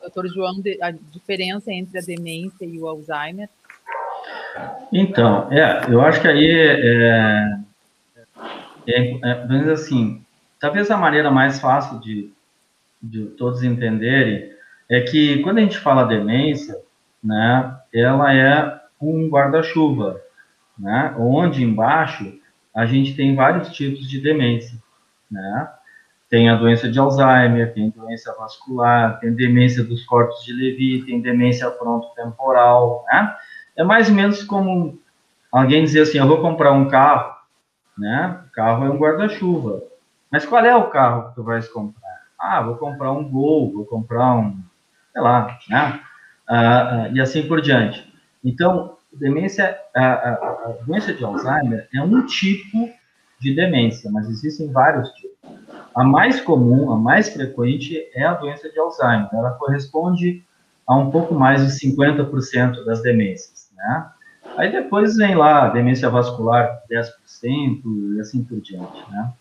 Doutor João, a diferença entre a demência e o Alzheimer? Então, é, eu acho que aí é, é, é assim, talvez a maneira mais fácil de, de todos entenderem é que quando a gente fala demência, né, ela é um guarda-chuva, né? onde embaixo a gente tem vários tipos de demência. Né? Tem a doença de Alzheimer, tem doença vascular, tem demência dos corpos de Levy, tem demência frontotemporal. Né? É mais ou menos como alguém dizer assim: eu vou comprar um carro, né? O carro é um guarda-chuva. Mas qual é o carro que tu vais comprar? Ah, vou comprar um Gol, vou comprar um, sei lá, né? Ah, ah, e assim por diante. Então, demência, a, a, a, doença de Alzheimer é um tipo de demência, mas existem vários tipos. A mais comum, a mais frequente é a doença de Alzheimer. Ela corresponde a um pouco mais de 50% das demências, né? Aí depois vem lá demência vascular, 10% e assim por diante, né?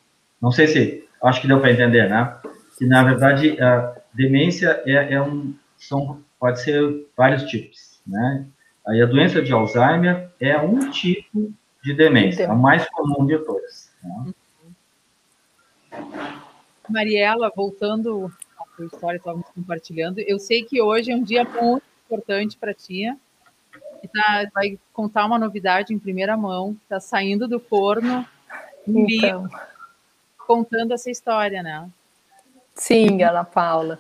Não sei se, acho que deu para entender, né? Que na verdade a demência é, é um, são, pode ser vários tipos, né? Aí a doença de Alzheimer é um tipo de demência, a mais comum de todas. Né? Mariela, voltando à sua história, estávamos compartilhando, eu sei que hoje é um dia muito importante para ti, e tá, vai contar uma novidade em primeira mão, está saindo do forno, um então. livro, contando essa história, né? Sim, Ana Paula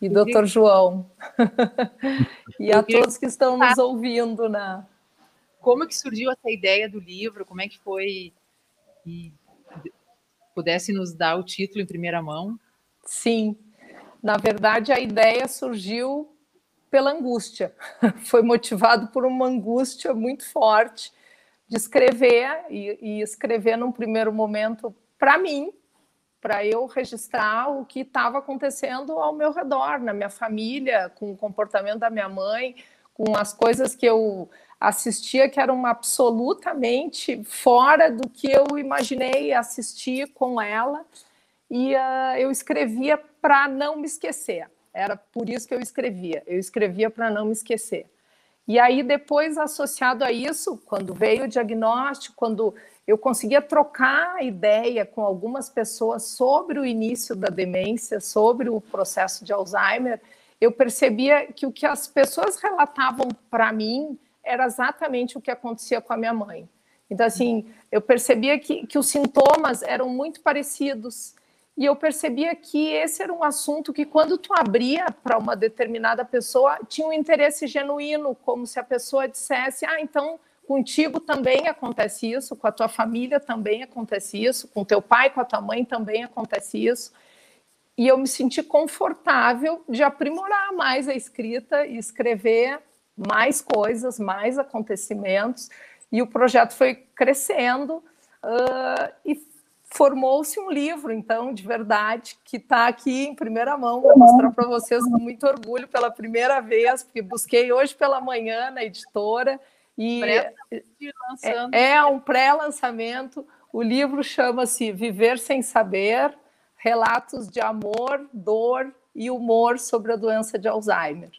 e doutor João. e a todos que estão nos ouvindo, né? Como que surgiu essa ideia do livro? Como é que foi? E pudesse nos dar o título em primeira mão? Sim. Na verdade, a ideia surgiu pela angústia. Foi motivado por uma angústia muito forte de escrever e, e escrever num primeiro momento para mim, para eu registrar o que estava acontecendo ao meu redor, na minha família, com o comportamento da minha mãe, com as coisas que eu assistia que eram absolutamente fora do que eu imaginei assistir com ela. E uh, eu escrevia para não me esquecer. Era por isso que eu escrevia. Eu escrevia para não me esquecer. E aí, depois, associado a isso, quando veio o diagnóstico, quando eu conseguia trocar ideia com algumas pessoas sobre o início da demência, sobre o processo de Alzheimer, eu percebia que o que as pessoas relatavam para mim era exatamente o que acontecia com a minha mãe. Então, assim, eu percebia que, que os sintomas eram muito parecidos. E eu percebia que esse era um assunto que, quando tu abria para uma determinada pessoa, tinha um interesse genuíno, como se a pessoa dissesse: Ah, então contigo também acontece isso, com a tua família também acontece isso, com teu pai, com a tua mãe também acontece isso. E eu me senti confortável de aprimorar mais a escrita e escrever mais coisas, mais acontecimentos e o projeto foi crescendo uh, e formou-se um livro, então, de verdade, que está aqui em primeira mão. Vou mostrar para vocês com muito orgulho pela primeira vez, porque busquei hoje pela manhã na editora. E é, é um pré-lançamento. O livro chama-se Viver Sem Saber: Relatos de Amor, Dor e Humor sobre a Doença de Alzheimer.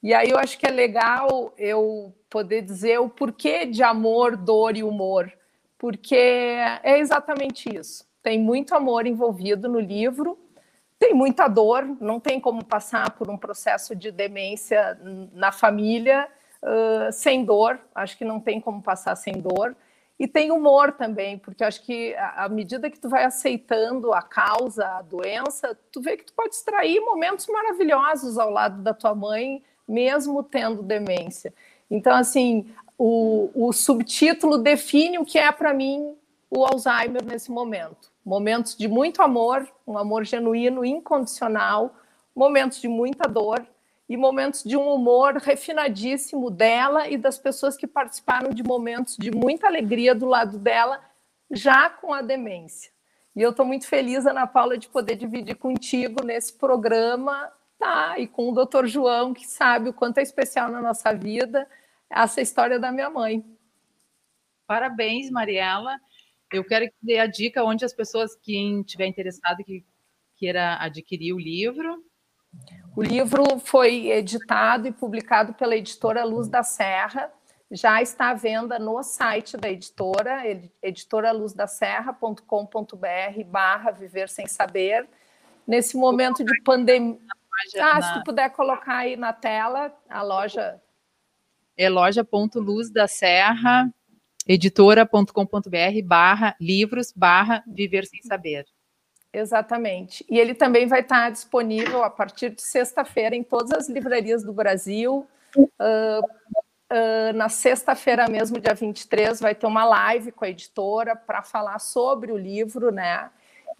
E aí eu acho que é legal eu poder dizer o porquê de amor, dor e humor, porque é exatamente isso. Tem muito amor envolvido no livro, tem muita dor, não tem como passar por um processo de demência na família uh, sem dor, acho que não tem como passar sem dor. E tem humor também, porque acho que à medida que tu vai aceitando a causa, a doença, tu vê que tu pode extrair momentos maravilhosos ao lado da tua mãe, mesmo tendo demência. Então, assim, o, o subtítulo define o que é para mim o Alzheimer nesse momento. Momentos de muito amor, um amor genuíno, incondicional, momentos de muita dor e momentos de um humor refinadíssimo dela e das pessoas que participaram de momentos de muita alegria do lado dela, já com a demência. E eu estou muito feliz, Ana Paula, de poder dividir contigo nesse programa Tá, e com o doutor João, que sabe o quanto é especial na nossa vida essa história da minha mãe. Parabéns, Mariela. Eu quero que dê a dica onde as pessoas, quem tiver interessado, que queira adquirir o livro. O livro foi editado e publicado pela editora Luz da Serra. Já está à venda no site da editora, editoraluzdaserra.com.br barra Viver Sem Saber. Nesse momento de pandemia, ah, se tu puder colocar aí na tela a loja. É loja.luz da serra, editora.com.br barra livros barra viver sem saber. Exatamente. E ele também vai estar disponível a partir de sexta-feira em todas as livrarias do Brasil. Uh, uh, na sexta-feira mesmo, dia 23, vai ter uma live com a editora para falar sobre o livro, né?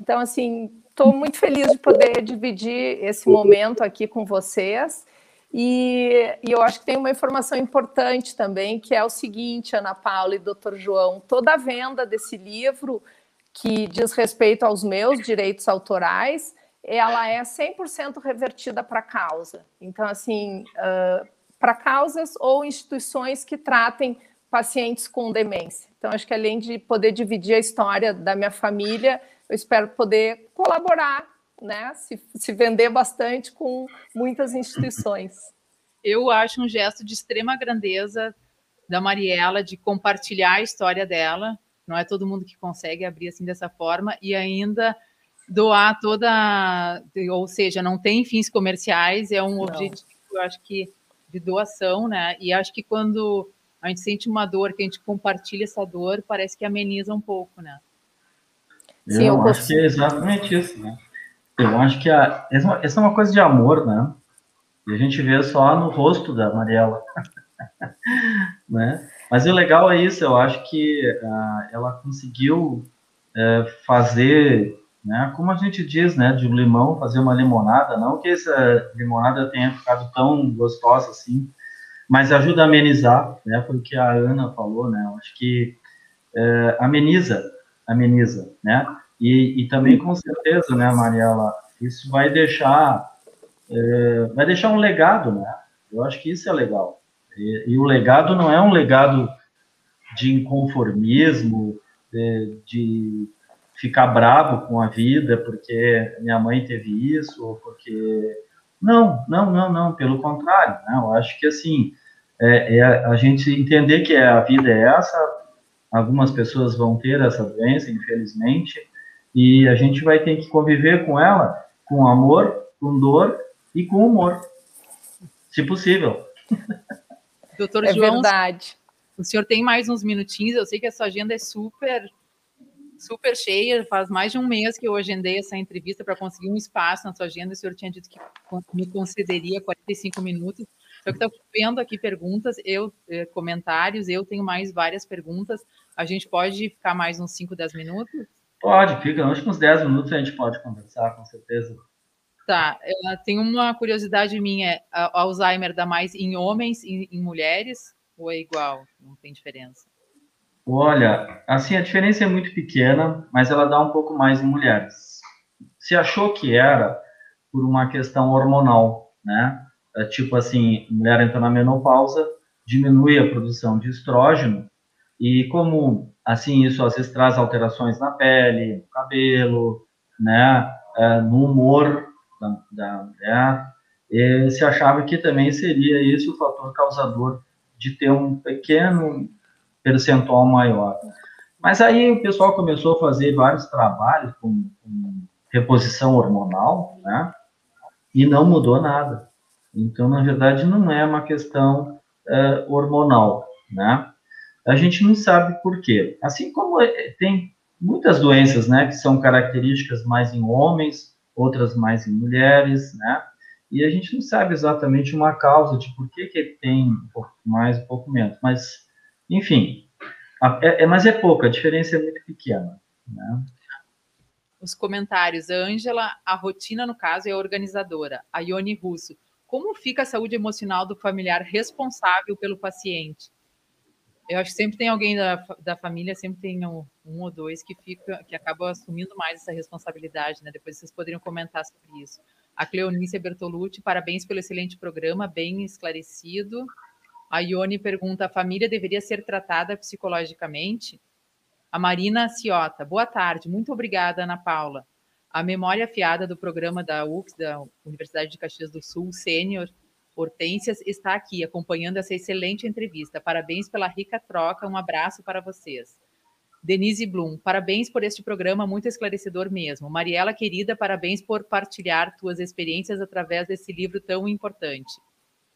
Então, assim, estou muito feliz de poder dividir esse momento aqui com vocês. E, e, eu acho que tem uma informação importante também, que é o seguinte, Ana Paula e Dr. João: toda a venda desse livro, que diz respeito aos meus direitos autorais, ela é 100% revertida para a causa. Então, assim, uh, para causas ou instituições que tratem pacientes com demência. Então, acho que além de poder dividir a história da minha família, eu espero poder colaborar, né, se, se vender bastante com muitas instituições. Eu acho um gesto de extrema grandeza da Mariela de compartilhar a história dela. Não é todo mundo que consegue abrir assim dessa forma e ainda doar toda, ou seja, não tem fins comerciais, é um não. objetivo, eu acho que de doação, né? E acho que quando a gente sente uma dor, que a gente compartilha essa dor, parece que ameniza um pouco, né? Sim, eu, eu acho que é exatamente isso, né? Eu acho que a, essa, essa é uma coisa de amor, né? E a gente vê só no rosto da Mariela, né? Mas o legal é isso, eu acho que uh, ela conseguiu uh, fazer, né, como a gente diz, né, de um limão fazer uma limonada, não que essa limonada tenha ficado tão gostosa assim, mas ajuda a amenizar, né, porque a Ana falou, né, eu acho que uh, ameniza, ameniza, né? E, e também com certeza, né, Mariela, isso vai deixar é, vai deixar um legado, né? Eu acho que isso é legal. E, e o legado não é um legado de inconformismo, de, de, ficar bravo com a vida porque minha mãe teve isso, ou porque Não, não, não, não, pelo contrário, né? eu acho que assim, é, é, a gente entender que a vida é essa, algumas pessoas vão ter essa doença, infelizmente, e a gente vai ter que conviver com ela com amor, com dor e com humor, se possível. Doutor é João, verdade. O senhor tem mais uns minutinhos, eu sei que a sua agenda é super super cheia, faz mais de um mês que eu agendei essa entrevista para conseguir um espaço na sua agenda, o senhor tinha dito que me concederia 45 minutos, eu estou vendo aqui perguntas, eu eh, comentários, eu tenho mais várias perguntas, a gente pode ficar mais uns 5, 10 minutos? Pode, fica, acho que uns 10 minutos a gente pode conversar, com certeza. Tá, tem uma curiosidade minha, a Alzheimer dá mais em homens e em mulheres, ou é igual, não tem diferença? Olha, assim, a diferença é muito pequena, mas ela dá um pouco mais em mulheres. Se achou que era por uma questão hormonal, né? É, tipo assim, mulher entra na menopausa, diminui a produção de estrógeno, e como, assim, isso às vezes traz alterações na pele, no cabelo, né? É, no humor da, da mulher, se achava que também seria esse o fator causador de ter um pequeno percentual maior. Mas aí o pessoal começou a fazer vários trabalhos com, com reposição hormonal, né? E não mudou nada. Então, na verdade, não é uma questão uh, hormonal, né? A gente não sabe por quê. Assim como é, tem muitas doenças, né, que são características mais em homens, outras mais em mulheres, né? E a gente não sabe exatamente uma causa de por que, que tem um pouco mais, um pouco menos. Mas enfim, é, é, mas é pouco, a diferença é muito pequena. Né? Os comentários. Ângela, a rotina, no caso, é organizadora. A Ione Russo. Como fica a saúde emocional do familiar responsável pelo paciente? Eu acho que sempre tem alguém da, da família, sempre tem um, um, ou dois que fica, que acaba assumindo mais essa responsabilidade, né? Depois vocês poderiam comentar sobre isso. A Cleonícia Bertolucci, parabéns pelo excelente programa, bem esclarecido. A Ione pergunta: a família deveria ser tratada psicologicamente? A Marina Ciota, boa tarde, muito obrigada, Ana Paula. A memória afiada do programa da UFS, da Universidade de Caxias do Sul, Sênior Hortências, está aqui acompanhando essa excelente entrevista. Parabéns pela rica troca, um abraço para vocês. Denise Blum, parabéns por este programa muito esclarecedor mesmo. Mariela, querida, parabéns por partilhar tuas experiências através desse livro tão importante.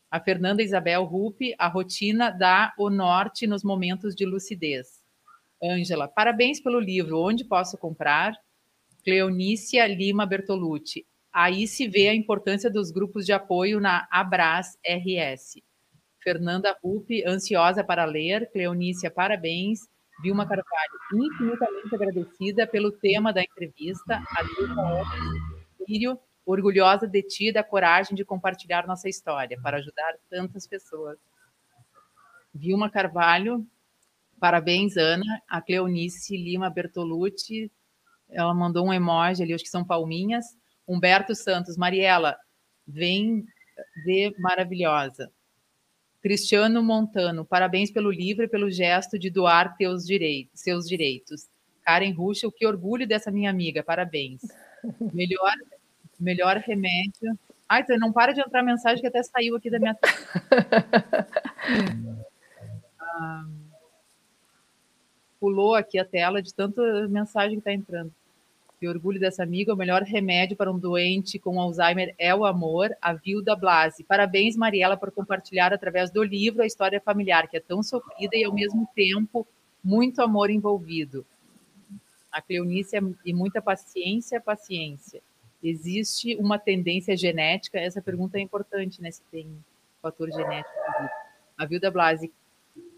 A Fernanda Isabel Ruppe, a rotina dá o norte nos momentos de lucidez. Ângela, parabéns pelo livro. Onde posso comprar? Cleonícia Lima Bertolucci. Aí se vê a importância dos grupos de apoio na Abras RS. Fernanda Ruppe, ansiosa para ler. Cleonícia, parabéns. Vilma Carvalho, infinitamente agradecida pelo tema da entrevista. Adilma Lírio, orgulhosa de ti da coragem de compartilhar nossa história para ajudar tantas pessoas. Vilma Carvalho, parabéns, Ana. A Cleonice Lima Bertolucci, ela mandou um emoji ali, acho que são palminhas. Humberto Santos, Mariela, vem de maravilhosa. Cristiano Montano, parabéns pelo livro e pelo gesto de doar teus direitos, seus direitos. Karen Ruschel, que orgulho dessa minha amiga, parabéns. Melhor melhor remédio. Ai, você não para de entrar mensagem que até saiu aqui da minha ah, pulou aqui a tela de tanta mensagem que está entrando. Que orgulho dessa amiga. O melhor remédio para um doente com Alzheimer é o amor. A Vilda Blasi. Parabéns, Mariela, por compartilhar através do livro a história familiar, que é tão sofrida e, ao mesmo tempo, muito amor envolvido. A Cleonice e muita paciência, paciência. Existe uma tendência genética? Essa pergunta é importante, né? Se tem fator genético. A Vilda Blasi,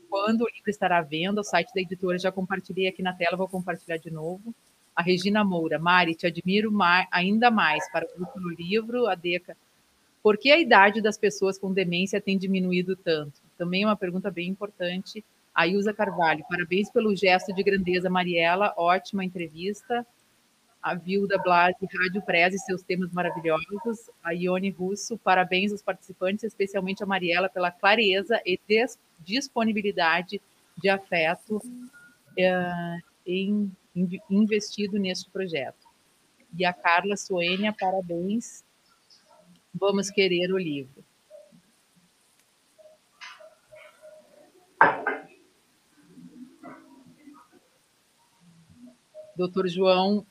quando o livro estará à venda, o site da editora já compartilhei aqui na tela, vou compartilhar de novo. A Regina Moura, Mari, te admiro mais, ainda mais para o livro, a Deca. Por que a idade das pessoas com demência tem diminuído tanto? Também é uma pergunta bem importante. A Ilza Carvalho, parabéns pelo gesto de grandeza, Mariela, ótima entrevista a Vilda Blasi, Rádio Preza e seus temas maravilhosos, a Ione Russo, parabéns aos participantes, especialmente a Mariela, pela clareza e disponibilidade de afeto em, em, investido neste projeto. E a Carla Soênia, parabéns vamos querer o livro. Doutor João,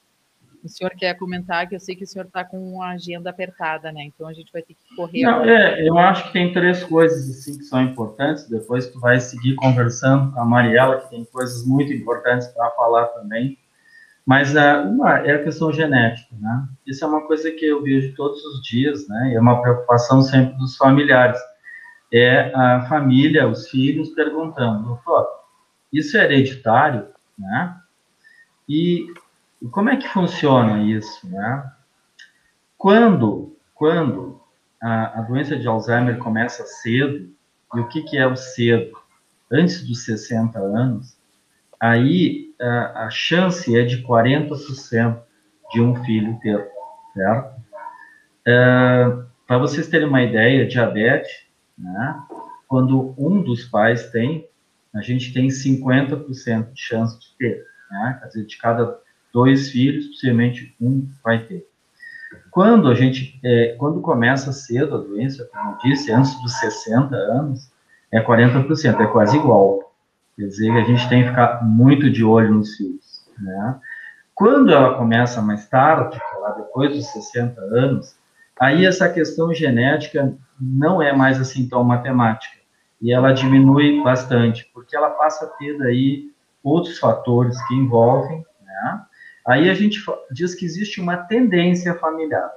o senhor quer comentar que eu sei que o senhor está com a agenda apertada, né? Então a gente vai ter que correr. Não, é, eu acho que tem três coisas assim que são importantes. Depois tu vai seguir conversando com a Mariela, que tem coisas muito importantes para falar também. Mas uh, uma é a questão genética, né? Isso é uma coisa que eu vejo todos os dias, né? E é uma preocupação sempre dos familiares. É a família, os filhos perguntando, doutor, isso é hereditário, né? E como é que funciona isso, né? Quando, quando a, a doença de Alzheimer começa cedo, e o que, que é o cedo? Antes dos 60 anos, aí a, a chance é de 40% de um filho ter, certo? É, Para vocês terem uma ideia, diabetes, né? Quando um dos pais tem, a gente tem 50% de chance de ter, né? Quer dizer, de cada dois filhos, possivelmente um vai ter. Quando a gente, é, quando começa cedo a doença, como eu disse, antes dos 60 anos, é 40%, é quase igual. Quer dizer, a gente tem que ficar muito de olho nos filhos, né? Quando ela começa mais tarde, lá depois dos 60 anos, aí essa questão genética não é mais assim tão matemática. E ela diminui bastante, porque ela passa a ter daí outros fatores que envolvem, né? Aí a gente diz que existe uma tendência familiar,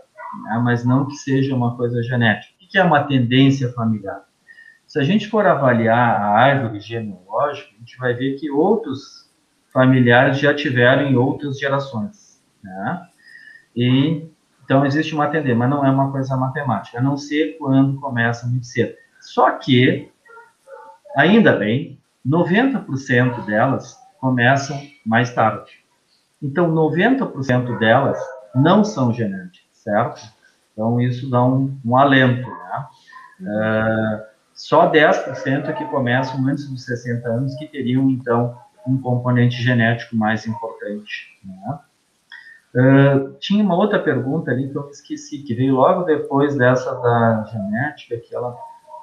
né? mas não que seja uma coisa genética. O que é uma tendência familiar? Se a gente for avaliar a árvore genealógica, a gente vai ver que outros familiares já tiveram em outras gerações. Né? E, então, existe uma tendência, mas não é uma coisa matemática, a não ser quando começa muito cedo. Só que, ainda bem, 90% delas começam mais tarde. Então, 90% delas não são genéticas, certo? Então, isso dá um, um alento, né? Uh, só 10% é que começam antes dos 60 anos que teriam, então, um componente genético mais importante, né? Uh, tinha uma outra pergunta ali que eu esqueci, que veio logo depois dessa da genética, que ela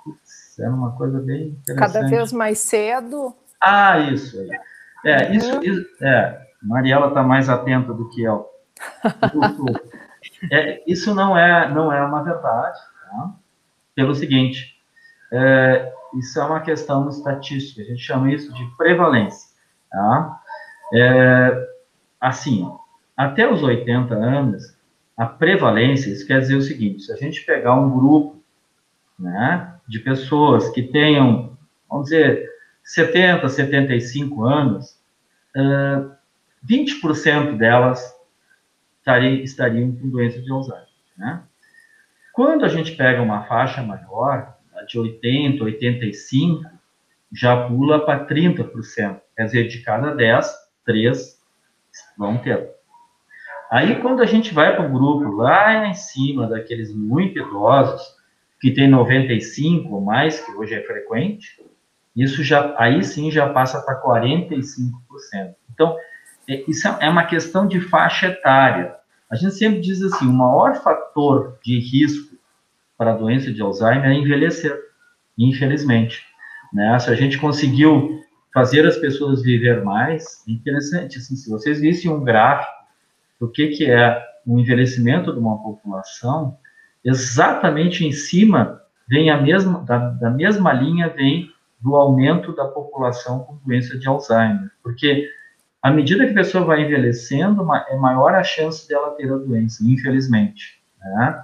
putz, era uma coisa bem interessante. Cada vez mais cedo. Ah, isso. É, uhum. isso, isso é, Mariela está mais atenta do que eu. é, isso não é, não é uma verdade, tá? pelo seguinte, é, isso é uma questão estatística, a gente chama isso de prevalência. Tá? É, assim, até os 80 anos, a prevalência, isso quer dizer o seguinte, se a gente pegar um grupo né, de pessoas que tenham, vamos dizer, 70, 75 anos, uh, 20% delas estariam, estariam com doença de Alzheimer. Né? Quando a gente pega uma faixa maior, de 80, 85, já pula para 30%. Quer dizer, de cada 10, 3 vão ter. Aí, quando a gente vai para o grupo lá em cima, daqueles muito idosos, que tem 95 ou mais, que hoje é frequente, isso já, aí sim já passa para 45%. Então, é, isso é uma questão de faixa etária. A gente sempre diz assim, o maior fator de risco para a doença de Alzheimer é envelhecer, infelizmente. Né? Se a gente conseguiu fazer as pessoas viver mais, é interessante. Assim, se vocês vissem um gráfico do que, que é o envelhecimento de uma população, exatamente em cima vem a mesma, da, da mesma linha vem do aumento da população com doença de Alzheimer, porque à medida que a pessoa vai envelhecendo, é maior a chance dela ter a doença, infelizmente. Né?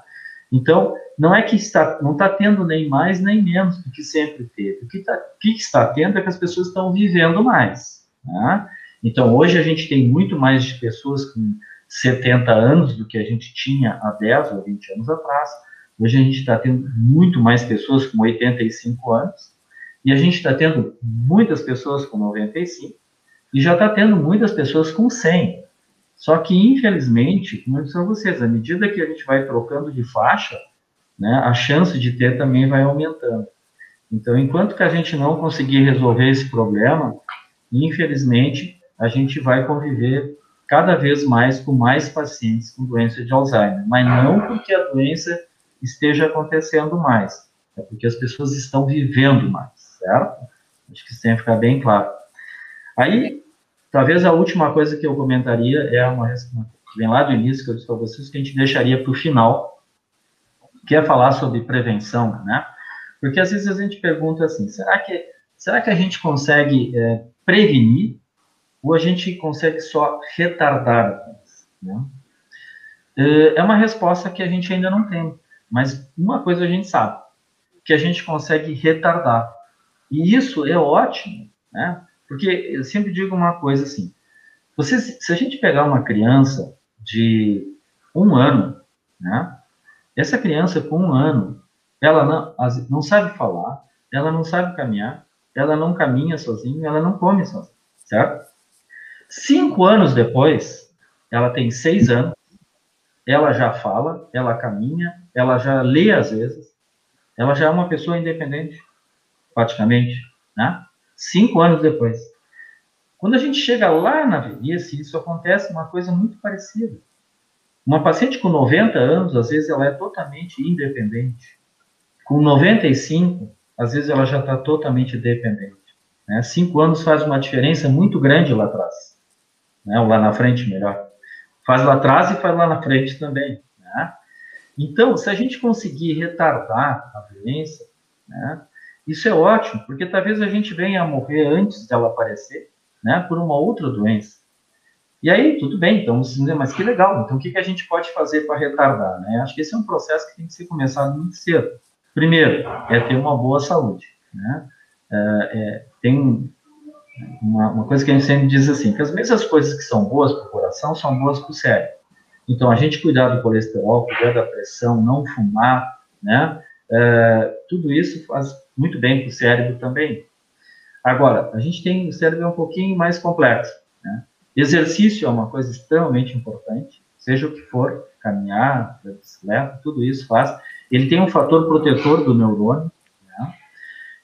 Então, não é que está, não está tendo nem mais nem menos do que sempre teve. O que, tá, o que está tendo é que as pessoas estão vivendo mais. Né? Então, hoje a gente tem muito mais pessoas com 70 anos do que a gente tinha há 10 ou 20 anos atrás. Hoje a gente está tendo muito mais pessoas com 85 anos. E a gente está tendo muitas pessoas com 95 e já está tendo muitas pessoas com 100. Só que, infelizmente, como eu disse a vocês, à medida que a gente vai trocando de faixa, né, a chance de ter também vai aumentando. Então, enquanto que a gente não conseguir resolver esse problema, infelizmente, a gente vai conviver cada vez mais com mais pacientes com doença de Alzheimer. Mas não porque a doença esteja acontecendo mais. É porque as pessoas estão vivendo mais, certo? Acho que isso tem que ficar bem claro. Aí, talvez a última coisa que eu comentaria é uma vem lá do início, que eu disse para vocês, que a gente deixaria para o final, que é falar sobre prevenção, né? Porque às vezes a gente pergunta assim, será que, será que a gente consegue é, prevenir ou a gente consegue só retardar? Né? É, é uma resposta que a gente ainda não tem, mas uma coisa a gente sabe, que a gente consegue retardar. E isso é ótimo, né? Porque eu sempre digo uma coisa assim, você, se a gente pegar uma criança de um ano, né? Essa criança com um ano, ela não, não sabe falar, ela não sabe caminhar, ela não caminha sozinha, ela não come sozinha, certo? Cinco anos depois, ela tem seis anos, ela já fala, ela caminha, ela já lê às vezes, ela já é uma pessoa independente, praticamente, né? Cinco anos depois. Quando a gente chega lá na velhice, isso acontece uma coisa muito parecida. Uma paciente com 90 anos, às vezes, ela é totalmente independente. Com 95, às vezes, ela já está totalmente dependente. Né? Cinco anos faz uma diferença muito grande lá atrás né? ou lá na frente, melhor. Faz lá atrás e faz lá na frente também. Né? Então, se a gente conseguir retardar a violência, né, isso é ótimo, porque talvez a gente venha a morrer antes dela aparecer, né, por uma outra doença. E aí, tudo bem, então, mas que legal, então o que, a gente pode fazer para retardar? Né? Acho que esse é um processo que tem que ser começado muito cedo. Primeiro, é ter uma boa saúde. Né? É, é, tem uma, uma, coisa que a gente sempre diz assim, que as mesmas coisas que são boas para o coração são boas para o cérebro. Então, a gente cuidar do colesterol, cuidar da pressão, não fumar, né? É, tudo isso faz muito bem para o cérebro também. Agora, a gente tem o cérebro é um pouquinho mais complexo. Né? Exercício é uma coisa extremamente importante, seja o que for, caminhar, bicicleta, tudo isso faz. Ele tem um fator protetor do neurônio. Né?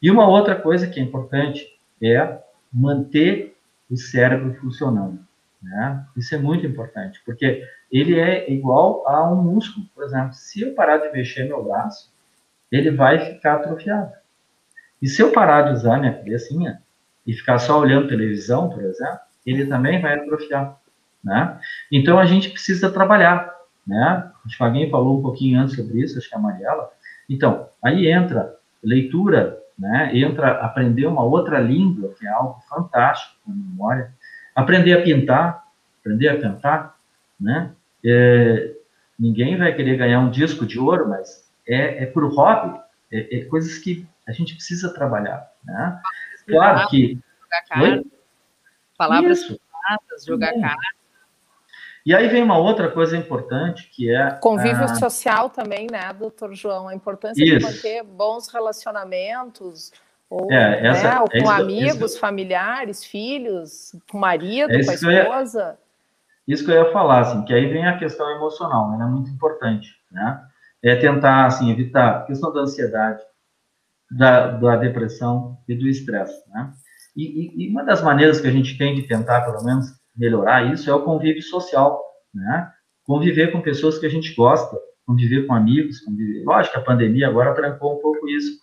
E uma outra coisa que é importante é manter o cérebro funcionando. Né? Isso é muito importante, porque ele é igual a um músculo. Por exemplo, se eu parar de mexer meu braço, ele vai ficar atrofiado. E se eu parar de usar minha cabecinha e ficar só olhando televisão, por exemplo, ele também vai atrofiar. Né? Então a gente precisa trabalhar. Né? Acho que alguém falou um pouquinho antes sobre isso, acho que é a Mariela. Então, aí entra leitura né? Entra aprender uma outra língua, que é algo fantástico com memória. Aprender a pintar, aprender a cantar, né? É, ninguém vai querer ganhar um disco de ouro, mas é, é por hobby, é, é coisas que a gente precisa trabalhar, né? Claro que... Jogar cartas, palavras Isso. jogar cartas. E aí vem uma outra coisa importante que é. Convívio a... social também, né, doutor João? A importância Isso. de manter bons relacionamentos, ou, é, essa, né, ou com é amigos, isso, familiares, filhos, com o marido, é com a esposa. Ia, isso que eu ia falar, assim, que aí vem a questão emocional, né, é muito importante, né? É tentar, assim, evitar a questão da ansiedade, da, da depressão e do estresse, né? E, e, e uma das maneiras que a gente tem de tentar, pelo menos, melhorar isso é o convívio social, né? Conviver com pessoas que a gente gosta, conviver com amigos, conviver... lógico, a pandemia agora trancou um pouco isso.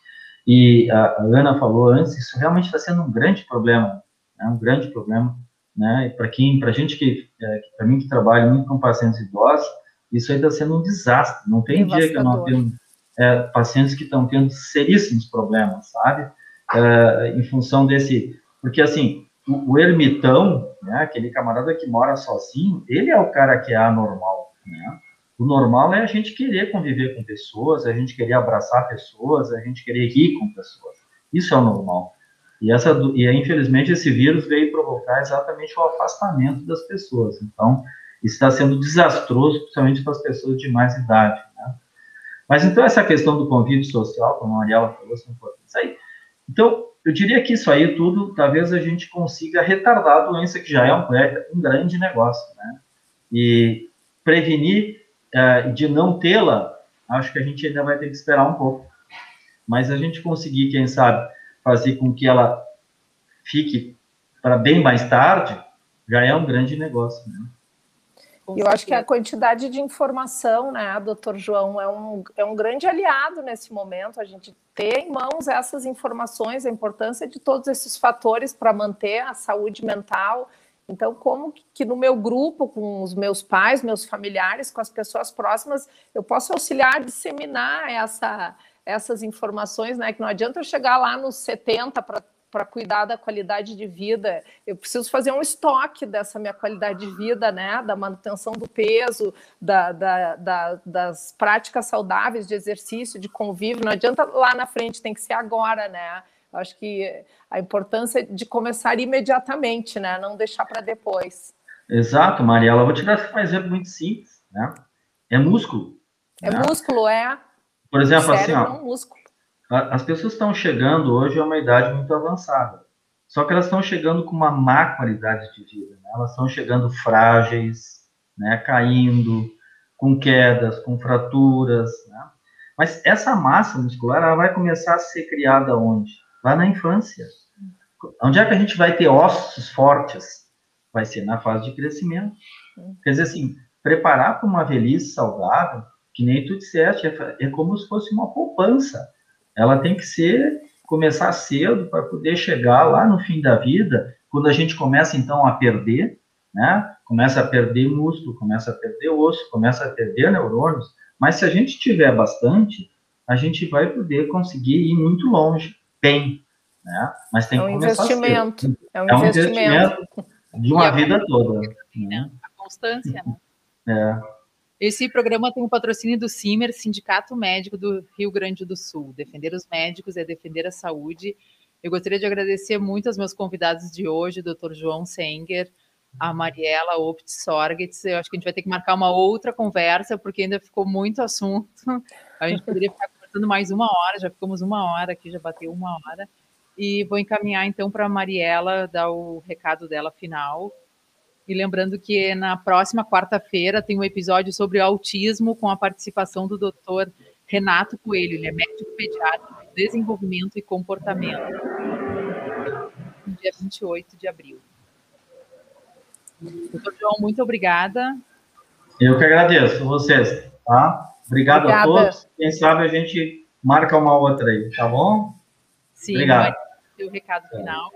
E a, a Ana falou antes, isso realmente está sendo um grande problema, né? um grande problema, né? Para quem, para gente que, é, para mim que trabalha muito com pacientes idosos, isso aí está sendo um desastre. Não tem dia que eu não tenho é, pacientes que estão tendo seríssimos problemas, sabe? É, em função desse, porque assim, o, o ermitão, né, aquele camarada que mora sozinho, ele é o cara que é anormal, né? O normal é a gente querer conviver com pessoas, a gente querer abraçar pessoas, a gente querer rir com pessoas. Isso é o normal. E, essa, e infelizmente esse vírus veio provocar exatamente o afastamento das pessoas. Então, está sendo desastroso, principalmente para as pessoas de mais idade. Mas então, essa questão do convívio social, como a Mariela falou, é importante. aí. Então, eu diria que isso aí tudo, talvez a gente consiga retardar a doença, que já é um, um grande negócio, né? E prevenir uh, de não tê-la, acho que a gente ainda vai ter que esperar um pouco. Mas a gente conseguir, quem sabe, fazer com que ela fique para bem mais tarde, já é um grande negócio, né? Com eu certeza. acho que a quantidade de informação, né, doutor João, é um, é um grande aliado nesse momento, a gente ter em mãos essas informações, a importância de todos esses fatores para manter a saúde mental. Então, como que no meu grupo, com os meus pais, meus familiares, com as pessoas próximas, eu posso auxiliar a disseminar essa, essas informações, né? Que não adianta eu chegar lá nos 70 para para cuidar da qualidade de vida, eu preciso fazer um estoque dessa minha qualidade de vida, né? Da manutenção do peso, da, da, da, das práticas saudáveis de exercício, de convívio. Não adianta lá na frente, tem que ser agora, né? Eu acho que a importância de começar imediatamente, né? Não deixar para depois. Exato, Mariela. Eu vou te dar um exemplo muito simples, né? É músculo. É né? músculo, é. Por exemplo, assim, ó. É um músculo as pessoas estão chegando hoje a uma idade muito avançada. Só que elas estão chegando com uma má qualidade de vida. Né? Elas estão chegando frágeis, né? caindo, com quedas, com fraturas. Né? Mas essa massa muscular ela vai começar a ser criada onde? Lá na infância. Onde é que a gente vai ter ossos fortes? Vai ser na fase de crescimento. Quer dizer assim, preparar para uma velhice saudável, que nem tu disseste, é, é como se fosse uma poupança ela tem que ser começar cedo para poder chegar lá no fim da vida, quando a gente começa então a perder, né? Começa a perder músculo, começa a perder osso, começa a perder neurônios. Mas se a gente tiver bastante, a gente vai poder conseguir ir muito longe, bem, né? Mas tem é um que começar investimento. Cedo. É um, é um investimento. investimento de uma vida toda. Né? A constância, né? É. Esse programa tem o patrocínio do CIMER, Sindicato Médico do Rio Grande do Sul. Defender os médicos é defender a saúde. Eu gostaria de agradecer muito aos meus convidados de hoje, o Dr. João Senger, a Mariela Opt Sorgitz. Eu acho que a gente vai ter que marcar uma outra conversa, porque ainda ficou muito assunto. A gente poderia ficar conversando mais uma hora, já ficamos uma hora aqui, já bateu uma hora. E vou encaminhar então para a Mariela dar o recado dela final. E lembrando que na próxima quarta-feira tem um episódio sobre autismo com a participação do doutor Renato Coelho, ele é médico pediatra de desenvolvimento e comportamento, no dia 28 de abril. Doutor João, muito obrigada. Eu que agradeço vocês, tá? Obrigado Obrigada. a todos. Quem sabe a gente marca uma outra aí, tá bom? Sim, Obrigado. o recado final.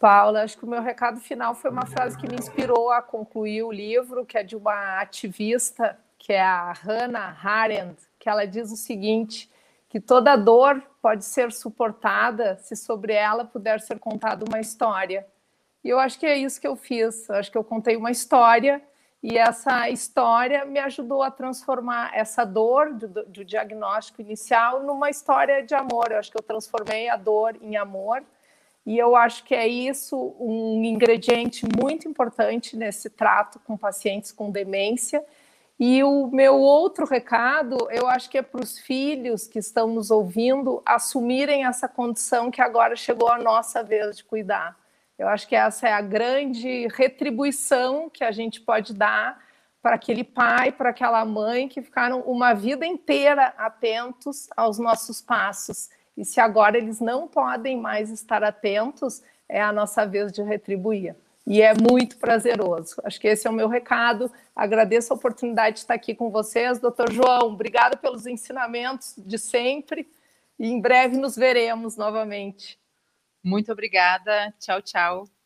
Paula, acho que o meu recado final foi uma frase que me inspirou a concluir o livro, que é de uma ativista, que é a Hannah Arendt, que ela diz o seguinte, que toda dor pode ser suportada se sobre ela puder ser contada uma história. E eu acho que é isso que eu fiz. Eu acho que eu contei uma história e essa história me ajudou a transformar essa dor do, do diagnóstico inicial numa história de amor. Eu acho que eu transformei a dor em amor e eu acho que é isso um ingrediente muito importante nesse trato com pacientes com demência. E o meu outro recado, eu acho que é para os filhos que estão nos ouvindo assumirem essa condição que agora chegou a nossa vez de cuidar. Eu acho que essa é a grande retribuição que a gente pode dar para aquele pai, para aquela mãe que ficaram uma vida inteira atentos aos nossos passos e se agora eles não podem mais estar atentos, é a nossa vez de retribuir. E é muito prazeroso. Acho que esse é o meu recado. Agradeço a oportunidade de estar aqui com vocês. Doutor João, obrigado pelos ensinamentos de sempre. E em breve nos veremos novamente. Muito obrigada. Tchau, tchau.